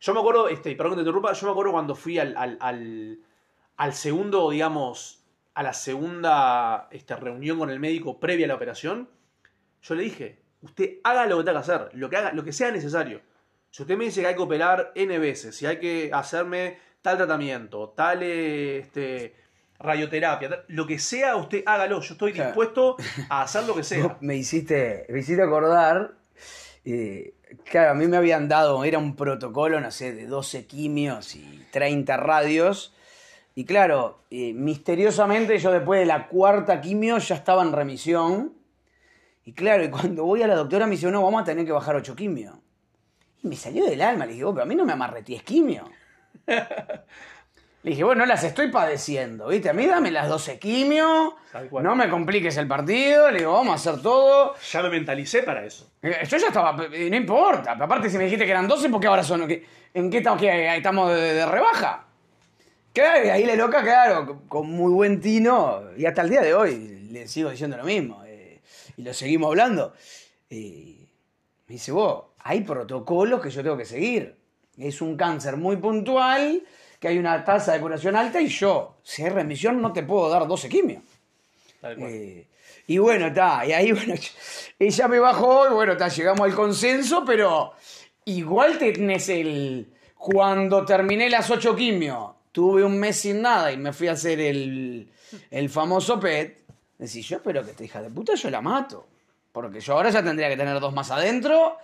Yo me acuerdo, este, perdón que te interrumpa, yo me acuerdo cuando fui al, al, al- al segundo, digamos, a la segunda este, reunión con el médico previa a la operación, yo le dije, usted haga lo que tenga que hacer, lo que, haga, lo que sea necesario. Si usted me dice que hay que operar N veces, si hay que hacerme tal tratamiento, tal este, radioterapia, tal- lo que sea, usted hágalo. Yo estoy dispuesto a hacer lo que sea. Me hiciste, me hiciste acordar. eh, claro, a mí me habían dado, era un protocolo, no sé, de 12 quimios y 30 radios. Y claro, eh, misteriosamente yo después de la cuarta quimio ya estaba en remisión. Y claro, y cuando voy a la doctora me dice, no, vamos a tener que bajar 8 quimios. Y me salió del alma, le dije, "Oh, pero a mí no me amarré 10 quimio. Le dije, bueno, no las estoy padeciendo, ¿viste? A mí dame las 12 quimio, no me compliques el partido, le digo, vamos a hacer todo. Ya me mentalicé para eso. Eh, Yo ya estaba, eh, no importa. Aparte, si me dijiste que eran 12, ¿por qué ahora son? ¿qué- ¿En qué estamos? ¿Qué, ¿Estamos de, de rebaja? Claro, y ahí le loca, claro, con muy buen tino, y hasta el día de hoy le sigo diciendo lo mismo, eh, y lo seguimos hablando. Eh, me dice, vos, hay protocolos que yo tengo que seguir. Es un cáncer muy puntual, que hay una tasa de curación alta, y yo, si hay remisión, no te puedo dar 12 quimios. Eh, y bueno, está, y ahí, bueno, ella me bajó y bueno, está, llegamos al consenso, pero igual tenés el. Cuando terminé las ocho quimios, tuve un mes sin nada y me fui a hacer el, el famoso PET. Decís, yo espero que esta hija de puta yo la mato. Porque yo ahora ya tendría que tener dos más adentro.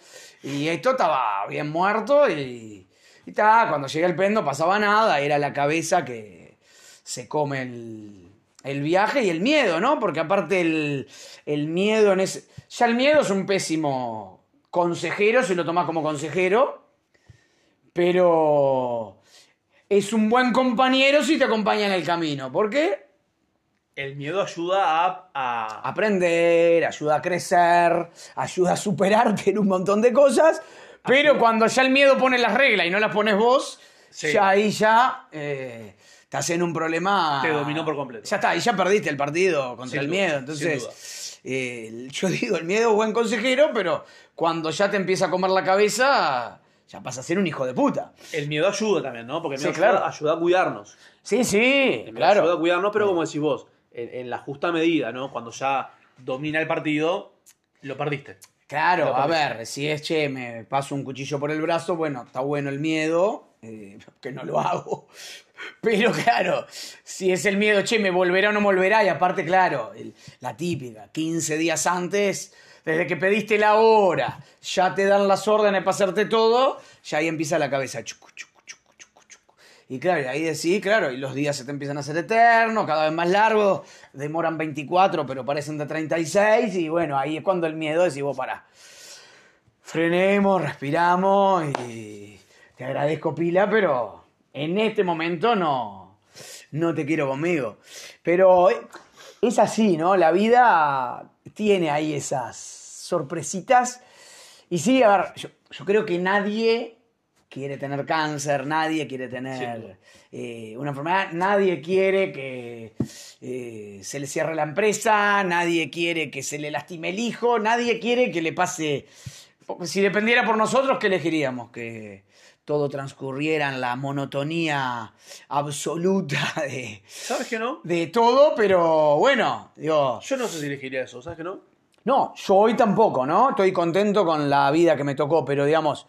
Y esto estaba bien muerto. Y, y ta, cuando llegué al PET no pasaba nada. Era la cabeza que se come el, el viaje y el miedo, ¿no? Porque aparte el, el miedo en ese. Ya el miedo es un pésimo consejero si lo tomás como consejero. Pero es un buen compañero si te acompaña en el camino. ¿Por qué? El miedo ayuda a, a- aprender, ayuda a crecer, ayuda a superarte en un montón de cosas, Pero cuando ya el miedo pone las reglas y no las pones vos, Sí. ya ahí ya eh, estás en un problema. Te dominó por completo. Ya está, y ya perdiste el partido contra Sin el duda, miedo. Entonces, eh, yo digo, el miedo es buen consejero, pero cuando ya te empieza a comer la cabeza, ya pasa a ser un hijo de puta. El miedo ayuda también, ¿no? Porque el Sí, miedo claro. ayuda, ayuda a cuidarnos. Sí, sí, El miedo ayuda a claro. cuidarnos, pero como decís vos, en, en la justa medida, ¿no? Cuando ya domina el partido, lo perdiste. Claro, a ver, si es, che, me paso un cuchillo por el brazo, bueno, está bueno el miedo, eh, que no lo hago. Pero claro, si es el miedo, che, me volverá o no volverá, y aparte, claro, el- la típica, 15 días antes, desde que pediste la hora, ya te dan las órdenes para hacerte todo, ya ahí empieza la cabeza. chucu. Y claro, ahí decís, claro, y los días se te empiezan a hacer eternos, cada vez más largos, demoran 24, pero parecen de 36, y bueno, ahí es cuando el miedo decís, vos pará. Frenemos, respiramos y te agradezco pila, pero en este momento no, no te quiero conmigo. Pero es así, ¿no? La vida tiene ahí esas sorpresitas. Y sí, a ver, yo, yo creo que nadie quiere tener cáncer, nadie quiere tener duda. eh, una enfermedad, nadie quiere que eh, se le cierre la empresa, nadie quiere que se le lastime el hijo, nadie quiere que le pase... Si dependiera por nosotros, ¿qué elegiríamos? Que todo transcurriera en la monotonía absoluta de, ¿Sabes que no? de todo, pero bueno, digo... Yo no sé si elegiría eso, ¿sabes que no? No, yo hoy tampoco, ¿no? Estoy contento con la vida que me tocó, pero digamos,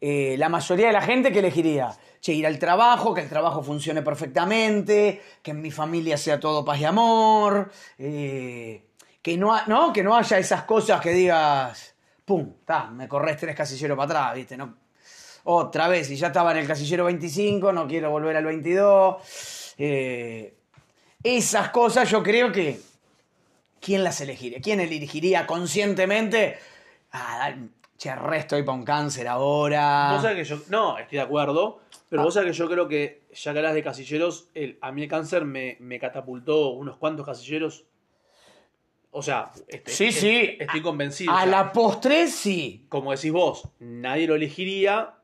eh, la mayoría de la gente que elegiría, che, ir al trabajo, que el trabajo funcione perfectamente, que en mi familia sea todo paz y amor, eh, que, no, ¿no? que no haya esas cosas que digas, pum, me corres tres casilleros para atrás, ¿viste? No, otra vez, y ya estaba en el casillero 25, no quiero volver al 22. eh, esas cosas yo creo que ¿quién las elegiría? ¿Quién elegiría conscientemente? Ah, che, re, estoy para un cáncer ahora. Vos sabés que yo. No, estoy de acuerdo. Pero Ah. vos sabés que yo creo que, ya que hablas de casilleros, el, a mí el cáncer me, me catapultó unos cuantos casilleros. O sea, este- Sí, este- sí. estoy convencido. A o sea, la postre, sí. Como decís vos, nadie lo elegiría.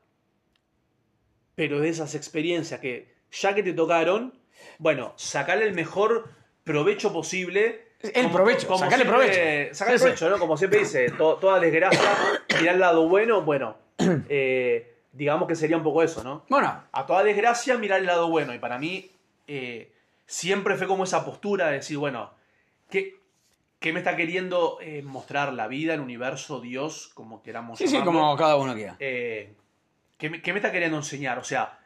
Pero de esas experiencias que, ya que te tocaron, bueno, sacarle el mejor provecho posible. El provecho, sacarle provecho. Sacarle Sí, sí. provecho, ¿no? Como siempre dice, to- toda desgracia, mirar el lado bueno, bueno, eh, digamos que sería un poco eso, ¿no? Bueno, A toda desgracia, mirar el lado bueno. Y para mí, eh, siempre fue como esa postura de decir, bueno, ¿qué, qué me está queriendo eh, mostrar la vida, el universo, Dios, como queramos sí, sí, como cada uno quiera. ¿qué, me, qué me está queriendo enseñar? O sea,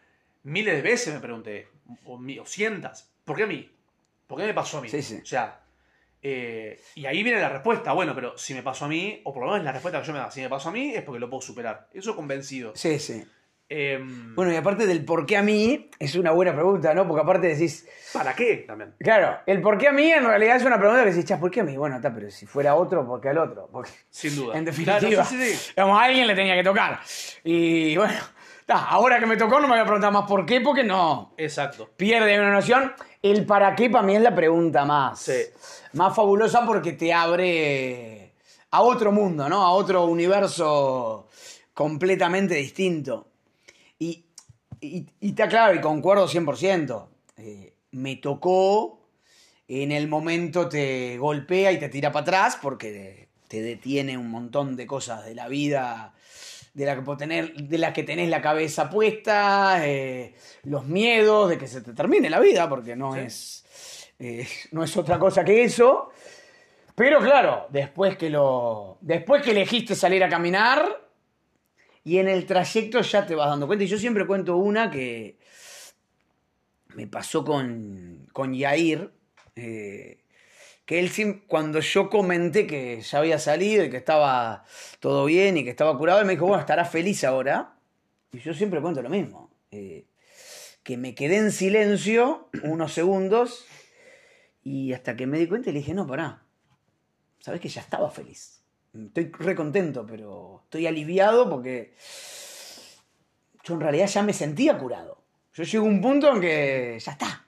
miles de veces me pregunté, o, o cientas, ¿por qué a mí? ¿Por qué me pasó a mí? Sí, sí. O sea, eh, y ahí viene la respuesta. Bueno, pero si me pasó a mí, o por lo menos la respuesta que yo me da, si me pasó a mí es porque lo puedo superar. Eso convencido. Sí, sí. Em, Bueno, y aparte del por qué a mí, es una buena pregunta, ¿no? Porque aparte decís, ¿Para qué también? claro, el por qué a mí en realidad es una pregunta que decís, chas, ¿por qué a mí? Bueno, está, pero si fuera otro, ¿por qué al otro? Porque Sin duda. En definitiva, Claro, sí, sí, sí. digamos, a alguien le tenía que tocar. Y bueno, ta, ahora que me tocó no me voy a preguntar más por qué, porque no. Exacto. Pierde una noción. El para qué para mí es la pregunta más, Sí. más fabulosa porque te abre a otro mundo, ¿no? A otro universo completamente distinto. Y, y, y está claro, y concuerdo 100%. eh, me tocó, en el momento te golpea y te tira para atrás porque te detiene un montón de cosas de la vida de, la que, tener, de las que tenés la cabeza puesta, eh, los miedos de que se te termine la vida, porque no, Sí. es, eh, no es otra cosa que eso. Pero claro, después que, lo, después que elegiste salir a caminar, y en el trayecto ya te vas dando cuenta. Y yo siempre cuento una que me pasó con, con Yair, eh, que él cuando yo comenté que ya había salido y que estaba todo bien y que estaba curado, él me dijo, bueno, estarás feliz ahora. Y yo siempre cuento lo mismo. eh, que me quedé en silencio unos segundos y hasta que me di cuenta le dije, no, pará. Sabes que ya estaba feliz. Estoy re contento, pero estoy aliviado porque yo en realidad ya me sentía curado. Yo llego a un punto en que ya está.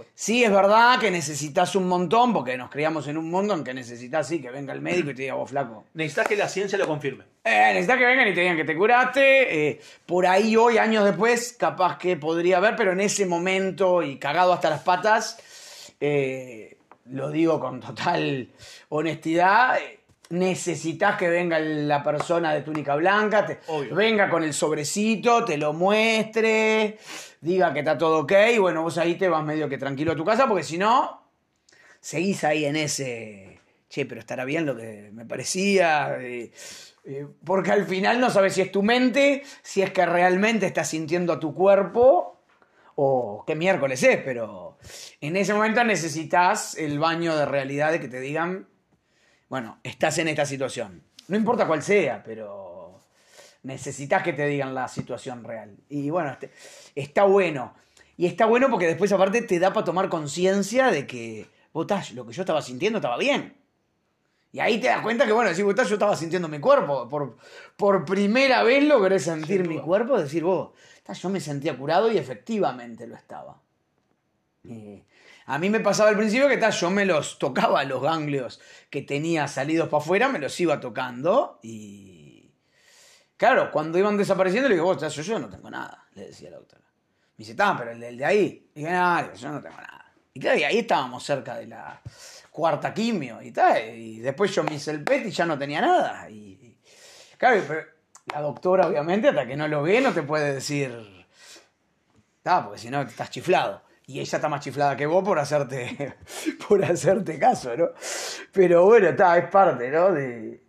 Supuesto. Sí, es verdad que necesitas un montón, porque nos criamos en un mundo en que necesitas, sí, que venga el médico y te diga, vos flaco. Necesitas que la ciencia lo confirme. Eh, necesitas que vengan y te digan que te curaste. eh, por ahí hoy, años después, capaz que podría haber, pero en ese momento y cagado hasta las patas, eh, lo digo con total honestidad. Necesitas que venga la persona de túnica blanca, te- Obvio. venga con el sobrecito, te lo muestre, diga que está todo ok, y bueno, vos ahí te vas medio que tranquilo a tu casa, porque si no, seguís ahí en ese, che, pero estará bien lo que me parecía, eh, eh, porque al final no sabes si es tu mente, si es que realmente estás sintiendo a tu cuerpo, o qué miércoles es, pero en ese momento necesitas el baño de realidad de que te digan, bueno, estás en esta situación. No importa cuál sea, pero necesitas que te digan la situación real. Y bueno, este- está bueno. Y está bueno porque después aparte te da para tomar conciencia de que, votás, lo que yo estaba sintiendo estaba bien. Y ahí te das cuenta que, bueno, decir, votás, yo estaba sintiendo mi cuerpo. Por, por primera vez logré sentir mi cuerpo. decir, vos, "Ta, yo me sentía curado y efectivamente lo estaba. Eh, a mí me pasaba al principio que yo me los tocaba los ganglios que tenía salidos para afuera, me los iba tocando y. Claro, cuando iban desapareciendo le digo, vos, ta, yo, no tengo nada, le decía la doctora. Me dice, está, pero el del de ahí. Y dije, no, yo no tengo nada. Y claro, y ahí estábamos cerca de la cuarta quimio y tal. Y después yo me hice el PET y ya no tenía nada. Y, y- claro, pero la doctora, obviamente, hasta que no lo ve, no te puede decir. Está, porque si no estás chiflado. Y ella está más chiflada que vos por hacerte, por hacerte caso, ¿no? Pero bueno, está, es parte, ¿no? De,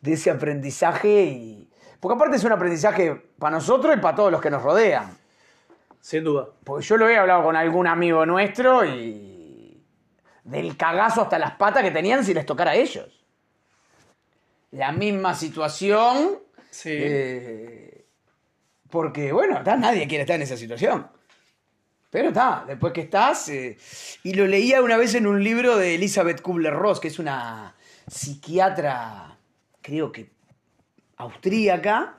de ese aprendizaje. Y... Porque aparte es un aprendizaje para nosotros y para todos los que nos rodean. Sin duda. Porque yo lo he hablado con algún amigo nuestro y. del cagazo hasta las patas que tenían si les tocara a ellos. La misma situación. Sí. eh, porque, bueno, está, nadie quiere estar en esa situación. Pero está, después que estás. eh, y lo leía una vez en un libro de Elizabeth Kubler-Ross, que es una psiquiatra, creo que austríaca,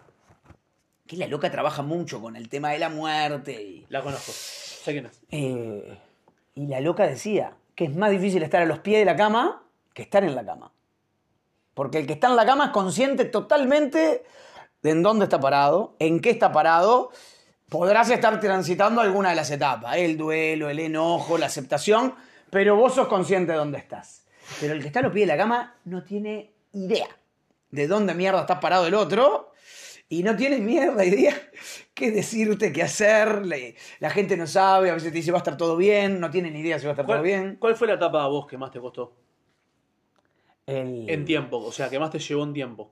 que la loca trabaja mucho con el tema de la muerte y. La conozco. Sé quién es. Eh, y la loca decía que es más difícil estar a los pies de la cama que estar en la cama. Porque el que está en la cama es consciente totalmente de en dónde está parado, en qué está parado. Podrás estar transitando alguna de las etapas, el duelo, el enojo, la aceptación, pero vos sos consciente de dónde estás. Pero el que está a los pies de la cama no tiene idea de dónde mierda está parado el otro y no tiene mierda idea qué decirte, qué hacer. La gente no sabe, a veces te dice va a estar todo bien, no tienen idea si va a estar todo ¿Cuál, bien. cuál fue la etapa a vos que más te costó? El- En tiempo, o sea, que más te llevó en tiempo.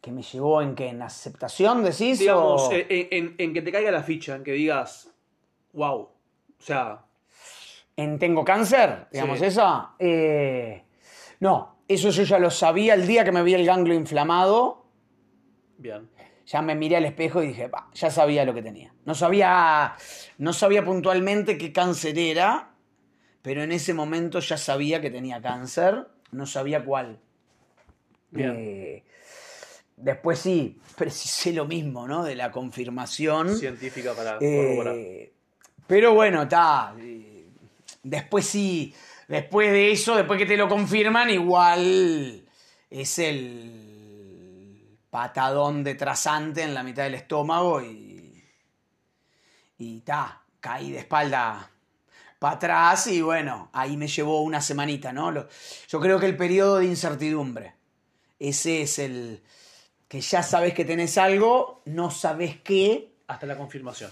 Que me llevó en que en aceptación decís Digamos, o- en, en- en que te caiga la ficha, en que digas, wow. O sea, en tengo cáncer, digamos Sí. esa. Eh, no, eso yo ya lo sabía el día que me vi el ganglio inflamado. bien. Ya me miré al espejo y dije, "Bah, ya sabía lo que tenía. No sabía, no sabía puntualmente qué cáncer era, pero en ese momento ya sabía que tenía cáncer, no sabía cuál. Bien. Eh, después sí, precisé lo mismo, ¿no? De la confirmación. Científica para Eh, corroborar. pero bueno, está. eh, Después sí, después de eso, después que te lo confirman, igual es el patadón de trasante en la mitad del estómago y. Y ta, caí de espalda para atrás y bueno, ahí me llevó una semanita, ¿no? Lo- yo creo que el periodo de incertidumbre, ese es el que ya sabes que tenés algo, no sabes qué, Hasta la confirmación.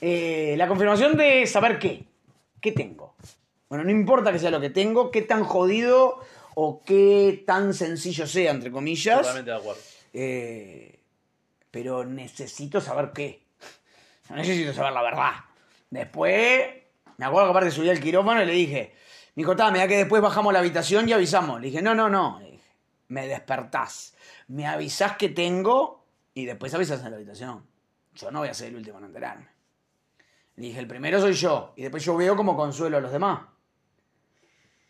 eh, la confirmación de saber qué. ¿Qué tengo? Bueno, no importa que sea lo que tengo, qué tan jodido o qué tan sencillo sea, entre comillas. Totalmente de acuerdo. eh, pero necesito saber qué. No necesito saber la verdad. Después, me acuerdo que aparte subí al quirófano y le dije, me dijo, "Ta, me da que después bajamos la habitación y avisamos. Le dije, no, no, no. Me despertás. Me avisás que tengo y después avisas en la habitación. Yo no voy a ser el último en enterarme. Le dije, el primero soy yo. Y después yo veo como consuelo a los demás.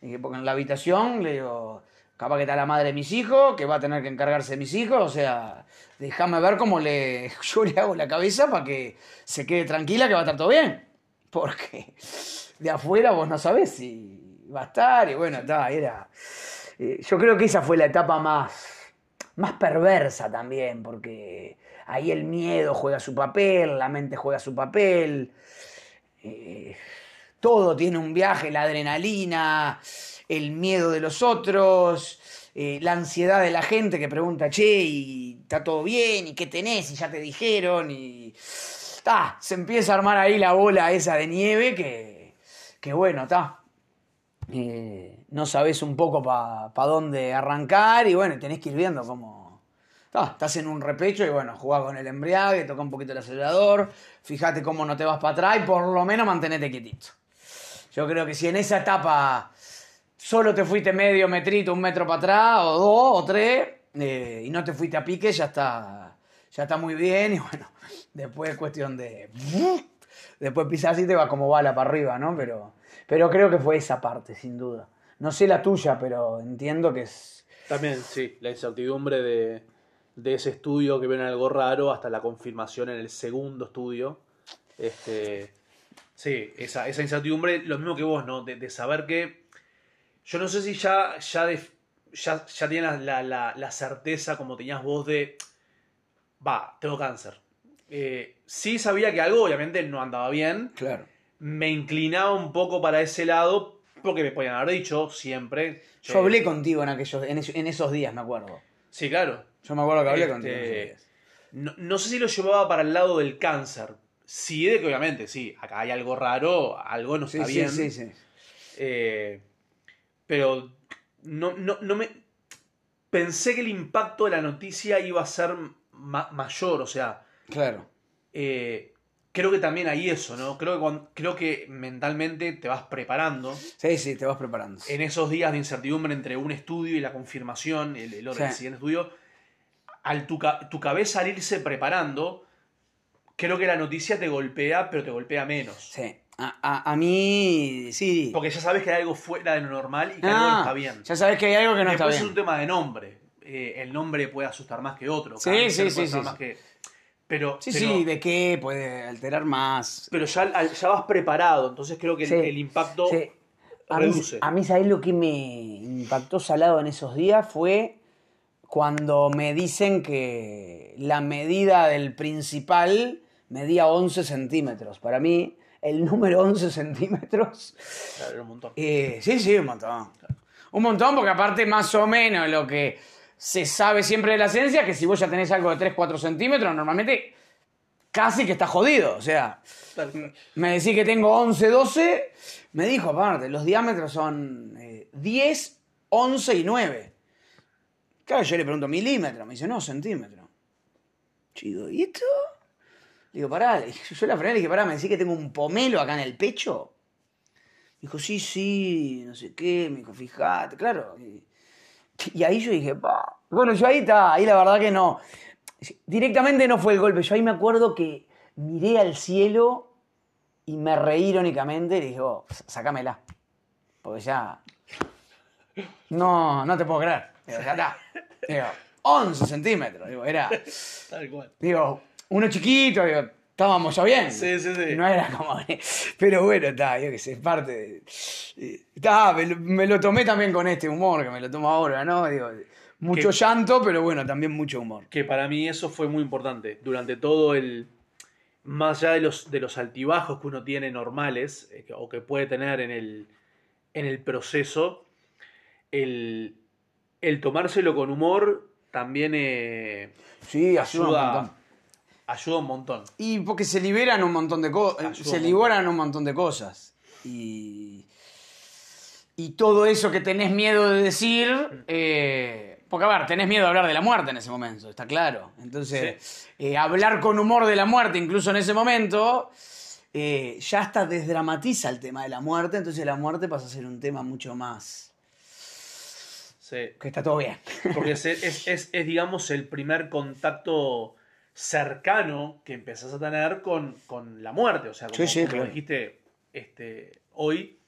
Le dije, porque en la habitación, le digo, capaz que está la madre de mis hijos, que va a tener que encargarse de mis hijos. O sea, déjame ver cómo le, yo le hago la cabeza para que se quede tranquila, que va a estar todo bien. Porque de afuera vos no sabés si va a estar. Y bueno, está, era. Eh, yo creo que esa fue la etapa más, más perversa también, porque ahí el miedo juega su papel, la mente juega su papel. eh, todo tiene un viaje, la adrenalina, el miedo de los otros, eh, la ansiedad de la gente que pregunta, che, y está todo bien, y qué tenés, y ya te dijeron, y ta, se empieza a armar ahí la bola esa de nieve que, que bueno, está. No sabés un poco para dónde arrancar y bueno, tenés que ir viendo cómo... estás en un repecho y bueno, jugás con el embriague, toca un poquito el acelerador, fíjate cómo no te vas para atrás y por lo menos mantenete quietito. Yo creo que si en esa etapa solo te fuiste medio metrito, un metro para atrás, o dos, o tres, eh, y no te fuiste a pique, ya está, ya está muy bien. Y bueno, después es cuestión de. Después pisás y te va como bala para arriba, ¿no? Pero, pero creo que fue esa parte, sin duda. No sé la tuya, pero entiendo que es. También, sí, la incertidumbre de, de ese estudio que ven algo raro hasta la confirmación en el segundo estudio. Este, sí, esa, esa incertidumbre, lo mismo que vos, ¿no? De, de saber que. Yo no sé si ya, ya, de- ya, ya tienes la, la- la certeza, como tenías vos, de. Va, tengo cáncer. Eh, sí sabía que algo, obviamente, no andaba bien. Claro. Me inclinaba un poco para ese lado, porque me podían haber dicho siempre. Yo eh, hablé contigo en, aquellos, en, esos, en esos días, me acuerdo. Sí, claro. Yo me acuerdo que hablé Este, contigo. en esos días. No, no sé si lo llevaba para el lado del cáncer. Sí, de que obviamente, sí, acá hay algo raro, algo no Sí, está sí, bien. sí, sí. Eh, pero no, no, no me. Pensé que el impacto de la noticia iba a ser ma- mayor, o sea, Claro. eh, creo que también hay eso, ¿no? Creo que, cuan- creo que mentalmente te vas preparando Sí, sí, te vas preparando. en esos días de incertidumbre entre un estudio y la confirmación, el, el, el Sí. siguiente estudio, al tu, tu cabeza al irse preparando, creo que la noticia te golpea, pero te golpea menos. Sí. A, a- a mí, sí. Porque ya sabes que hay algo fuera de lo normal y que algo Ah, no está bien. Ya sabes que hay algo que no Después está es bien. un tema de nombre. Eh, el nombre puede asustar más que otro. Sí, sí, sí, sí, más sí. que- Pero, Sí, pero, sí, de qué puede alterar más. pero ya, ya vas preparado, entonces creo que el, Sí, el impacto Sí. A mí, reduce. a mí, ¿sabés lo que me impactó salado en esos días? Fue cuando me dicen que la medida del principal medía 11 centímetros. Para mí, el número 11 centímetros Claro, era un montón. Eh, sí, sí, un montón. Un montón, porque aparte más o menos lo que se sabe siempre de la ciencia, que si vos ya tenés algo de 3, 4 centímetros, normalmente casi que está jodido. O sea, me decís que tengo 11, 12, me dijo aparte, los diámetros son eh, 10, 11 y 9. Claro, yo le pregunto milímetros, me dice, no, centímetro. Chido, ¿y esto? Le digo, pará, yo la frené, le dije, pará, me decís que tengo un pomelo acá en el pecho. Dijo, sí, sí, no sé qué, me dijo, fijate, claro. Y, y ahí yo dije, pa. Bueno, yo ahí está, ahí la verdad que no. Directamente no fue el golpe, yo ahí me acuerdo que miré al cielo y me reí irónicamente y le dije, oh, sacámela. Porque ya. No, no te puedo creer. Digo, ya está. Digo, 11 centímetros. Digo, era. Tal cual. Digo, uno chiquito, digo, estábamos ya bien. Sí, sí, sí. No era como. Pero bueno, está, yo que sé, es parte de. Está, me, lo- me lo tomé también con este humor, que me lo tomo ahora, ¿no? Digo, mucho Que- llanto, pero bueno, también mucho humor. que para mí eso fue muy importante. Durante todo el. Más allá de los, de los altibajos que uno tiene normales, eh, o que puede tener en el, en el proceso, el, el tomárselo con humor también eh, Sí, ayuda. Ayuda un montón. Y porque se liberan un montón de cosas. Ayuda Se liberan un montón de cosas. Y. Y todo eso que tenés miedo de decir. eh, porque, a ver, tenés miedo de hablar de la muerte en ese momento, está claro. Entonces, eh, hablar con humor de la muerte, incluso en ese momento, eh, ya hasta desdramatiza el tema de la muerte. Entonces, la muerte pasa a ser un tema mucho más. Sí. que está todo bien. Porque es, es, es- es, digamos, el primer contacto cercano que empezás a tener con, con la muerte. O sea, como, Sí, sí, como claro. dijiste este, hoy,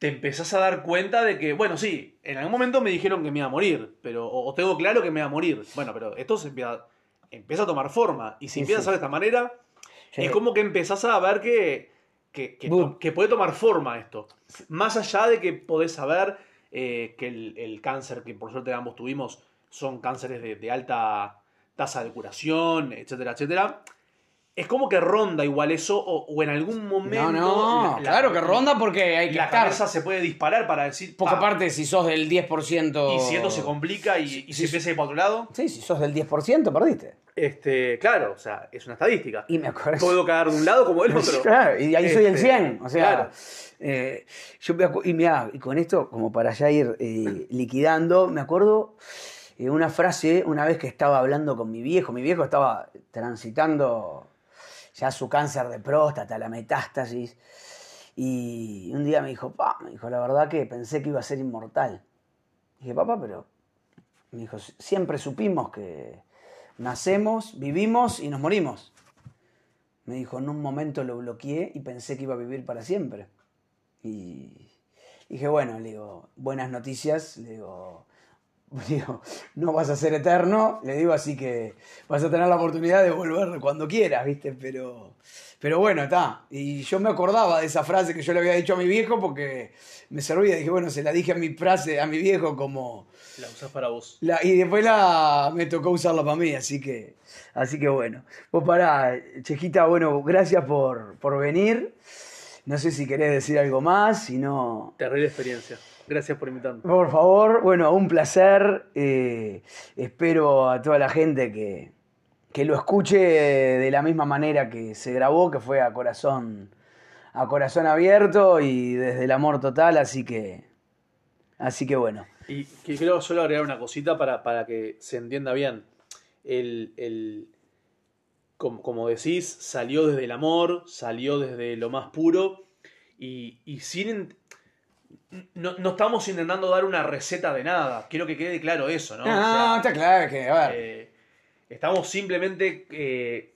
te empezás a dar cuenta de que, bueno, sí, en algún momento me dijeron que me iba a morir, pero, o, o tengo claro que me iba a morir. Bueno, pero esto se empieza, empieza a tomar forma. Y si Sí, empiezas a de esta manera, es como que empezás a ver que que, que, Bu- to- que puede tomar forma esto. Más allá de que podés saber eh, que el, el cáncer que por suerte ambos tuvimos son cánceres de, de alta tasa de curación, etcétera, etcétera. Es como que ronda igual eso, o, o en algún momento. No, no, la- la- claro que ronda porque hay que La estar. cabeza se puede disparar para decir. Porque "Pa", aparte, si sos del 10%. Y si esto se complica y, y se empieza a ir para otro lado. Sí, si sos del 10%, perdiste. Este, claro, o sea, es una estadística. Y me acuerdo. Puedo caer de un lado como del otro. Claro, y ahí soy el Este, 100. O sea, claro. eh, yo me y mirá, y con esto, como para ya ir eh, liquidando, me acuerdo eh, una frase una vez que estaba hablando con mi viejo. Mi viejo estaba transitando ya su cáncer de próstata, la metástasis. Y un día me dijo, pa, me dijo, la verdad que pensé que iba a ser inmortal. Dije, papá, pero. Me dijo, siempre supimos que nacemos, vivimos y nos morimos. Me dijo, en un momento lo bloqueé y pensé que iba a vivir para siempre. Y dije, bueno, le digo, buenas noticias, le digo, digo, no vas a ser eterno, le digo, así que vas a tener la oportunidad de volver cuando quieras, ¿viste? Pero, pero bueno, está. Y yo me acordaba de esa frase que yo le había dicho a mi viejo porque me servía. Dije, bueno, se la dije a mi frase, a mi viejo como... La usás para vos. La- y después la, me tocó usarla para mí, así que, así que bueno. Vos pará, Chejita, bueno, gracias por, por venir. No sé si querés decir algo más, si no... Terrible experiencia. Gracias por invitarme. Por favor, bueno, un placer. eh, espero a toda la gente que, que lo escuche de la misma manera que se grabó, que fue a corazón, a corazón abierto y desde el amor total, así que, así que bueno. Y que quiero solo agregar una cosita para, para que se entienda bien. El, el- como, como decís, salió desde el amor, salió desde lo más puro y, y sin... No, no estamos intentando dar una receta de nada. Quiero que quede claro eso, ¿no? O No, sea, está claro que, a ver. eh, estamos simplemente eh,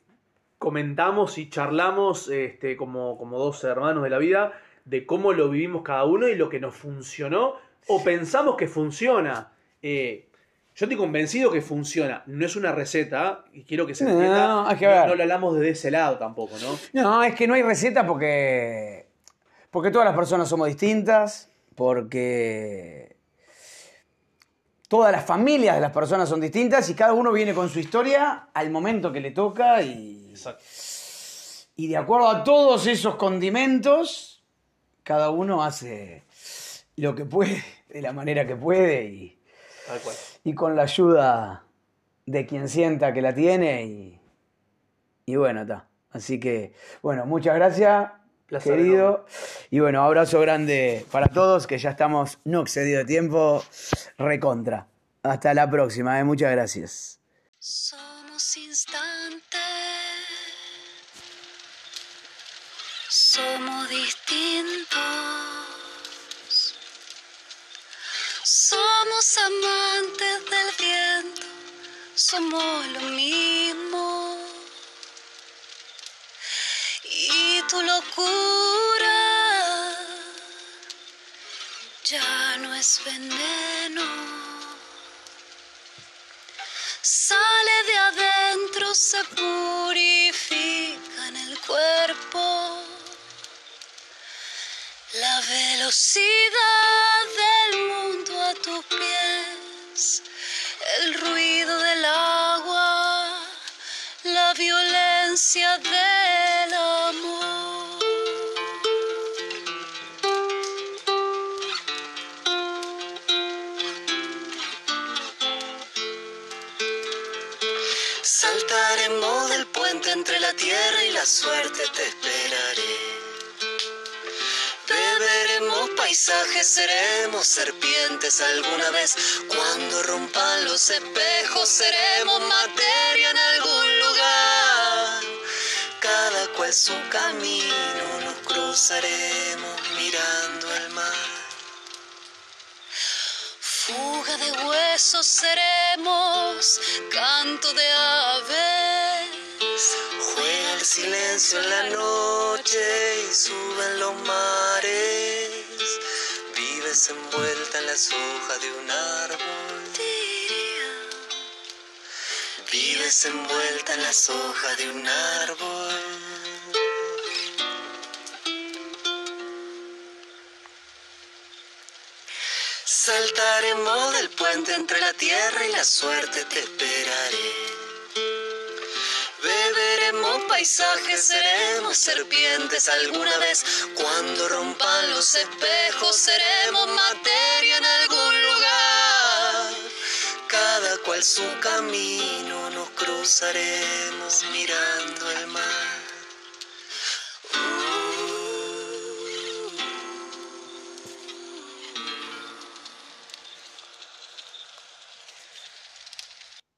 comentamos y charlamos este, como, como dos hermanos de la vida de cómo lo vivimos cada uno y lo que nos funcionó o pensamos que funciona. Eh, yo estoy convencido que funciona. No es una receta y quiero que se No, entienda. hay que ver. no lo hablamos desde ese lado tampoco, ¿no? No, es que no hay receta porque. Porque todas las personas somos distintas, porque. Todas las familias de las personas son distintas y cada uno viene con su historia al momento que le toca y. Exacto. Y de acuerdo a todos esos condimentos, cada uno hace lo que puede, de la manera que puede y, Tal cual. y con la ayuda de quien sienta que la tiene y, y bueno, está. Así que, bueno, muchas gracias, Placer querido. Y bueno, abrazo grande para todos, que ya estamos no excedido de tiempo, recontra. Hasta la próxima, eh, muchas gracias. Somos instantes, somos distintos, somos amantes del viento, somos lo mismo. Y tu locura ya no es veneno sale de adentro, se purifica en el cuerpo. La velocidad del mundo a tus pies, el ruido del agua, la violencia del entre la tierra y la suerte te esperaré. Beberemos paisajes, seremos serpientes alguna vez. Cuando rompan los espejos, seremos materia en algún lugar. Cada cual su camino, nos cruzaremos mirando al mar. Fuga de huesos seremos, canto de aves silencio en la noche y suben los mares. Vives envuelta en las hojas de un árbol. Vives envuelta en las hojas de un árbol. Saltaremos del puente entre la tierra y la suerte, te esperaré. Paisajes, seremos serpientes alguna vez. Cuando rompan los espejos, seremos materia en algún lugar. Cada cual su camino, nos cruzaremos mirando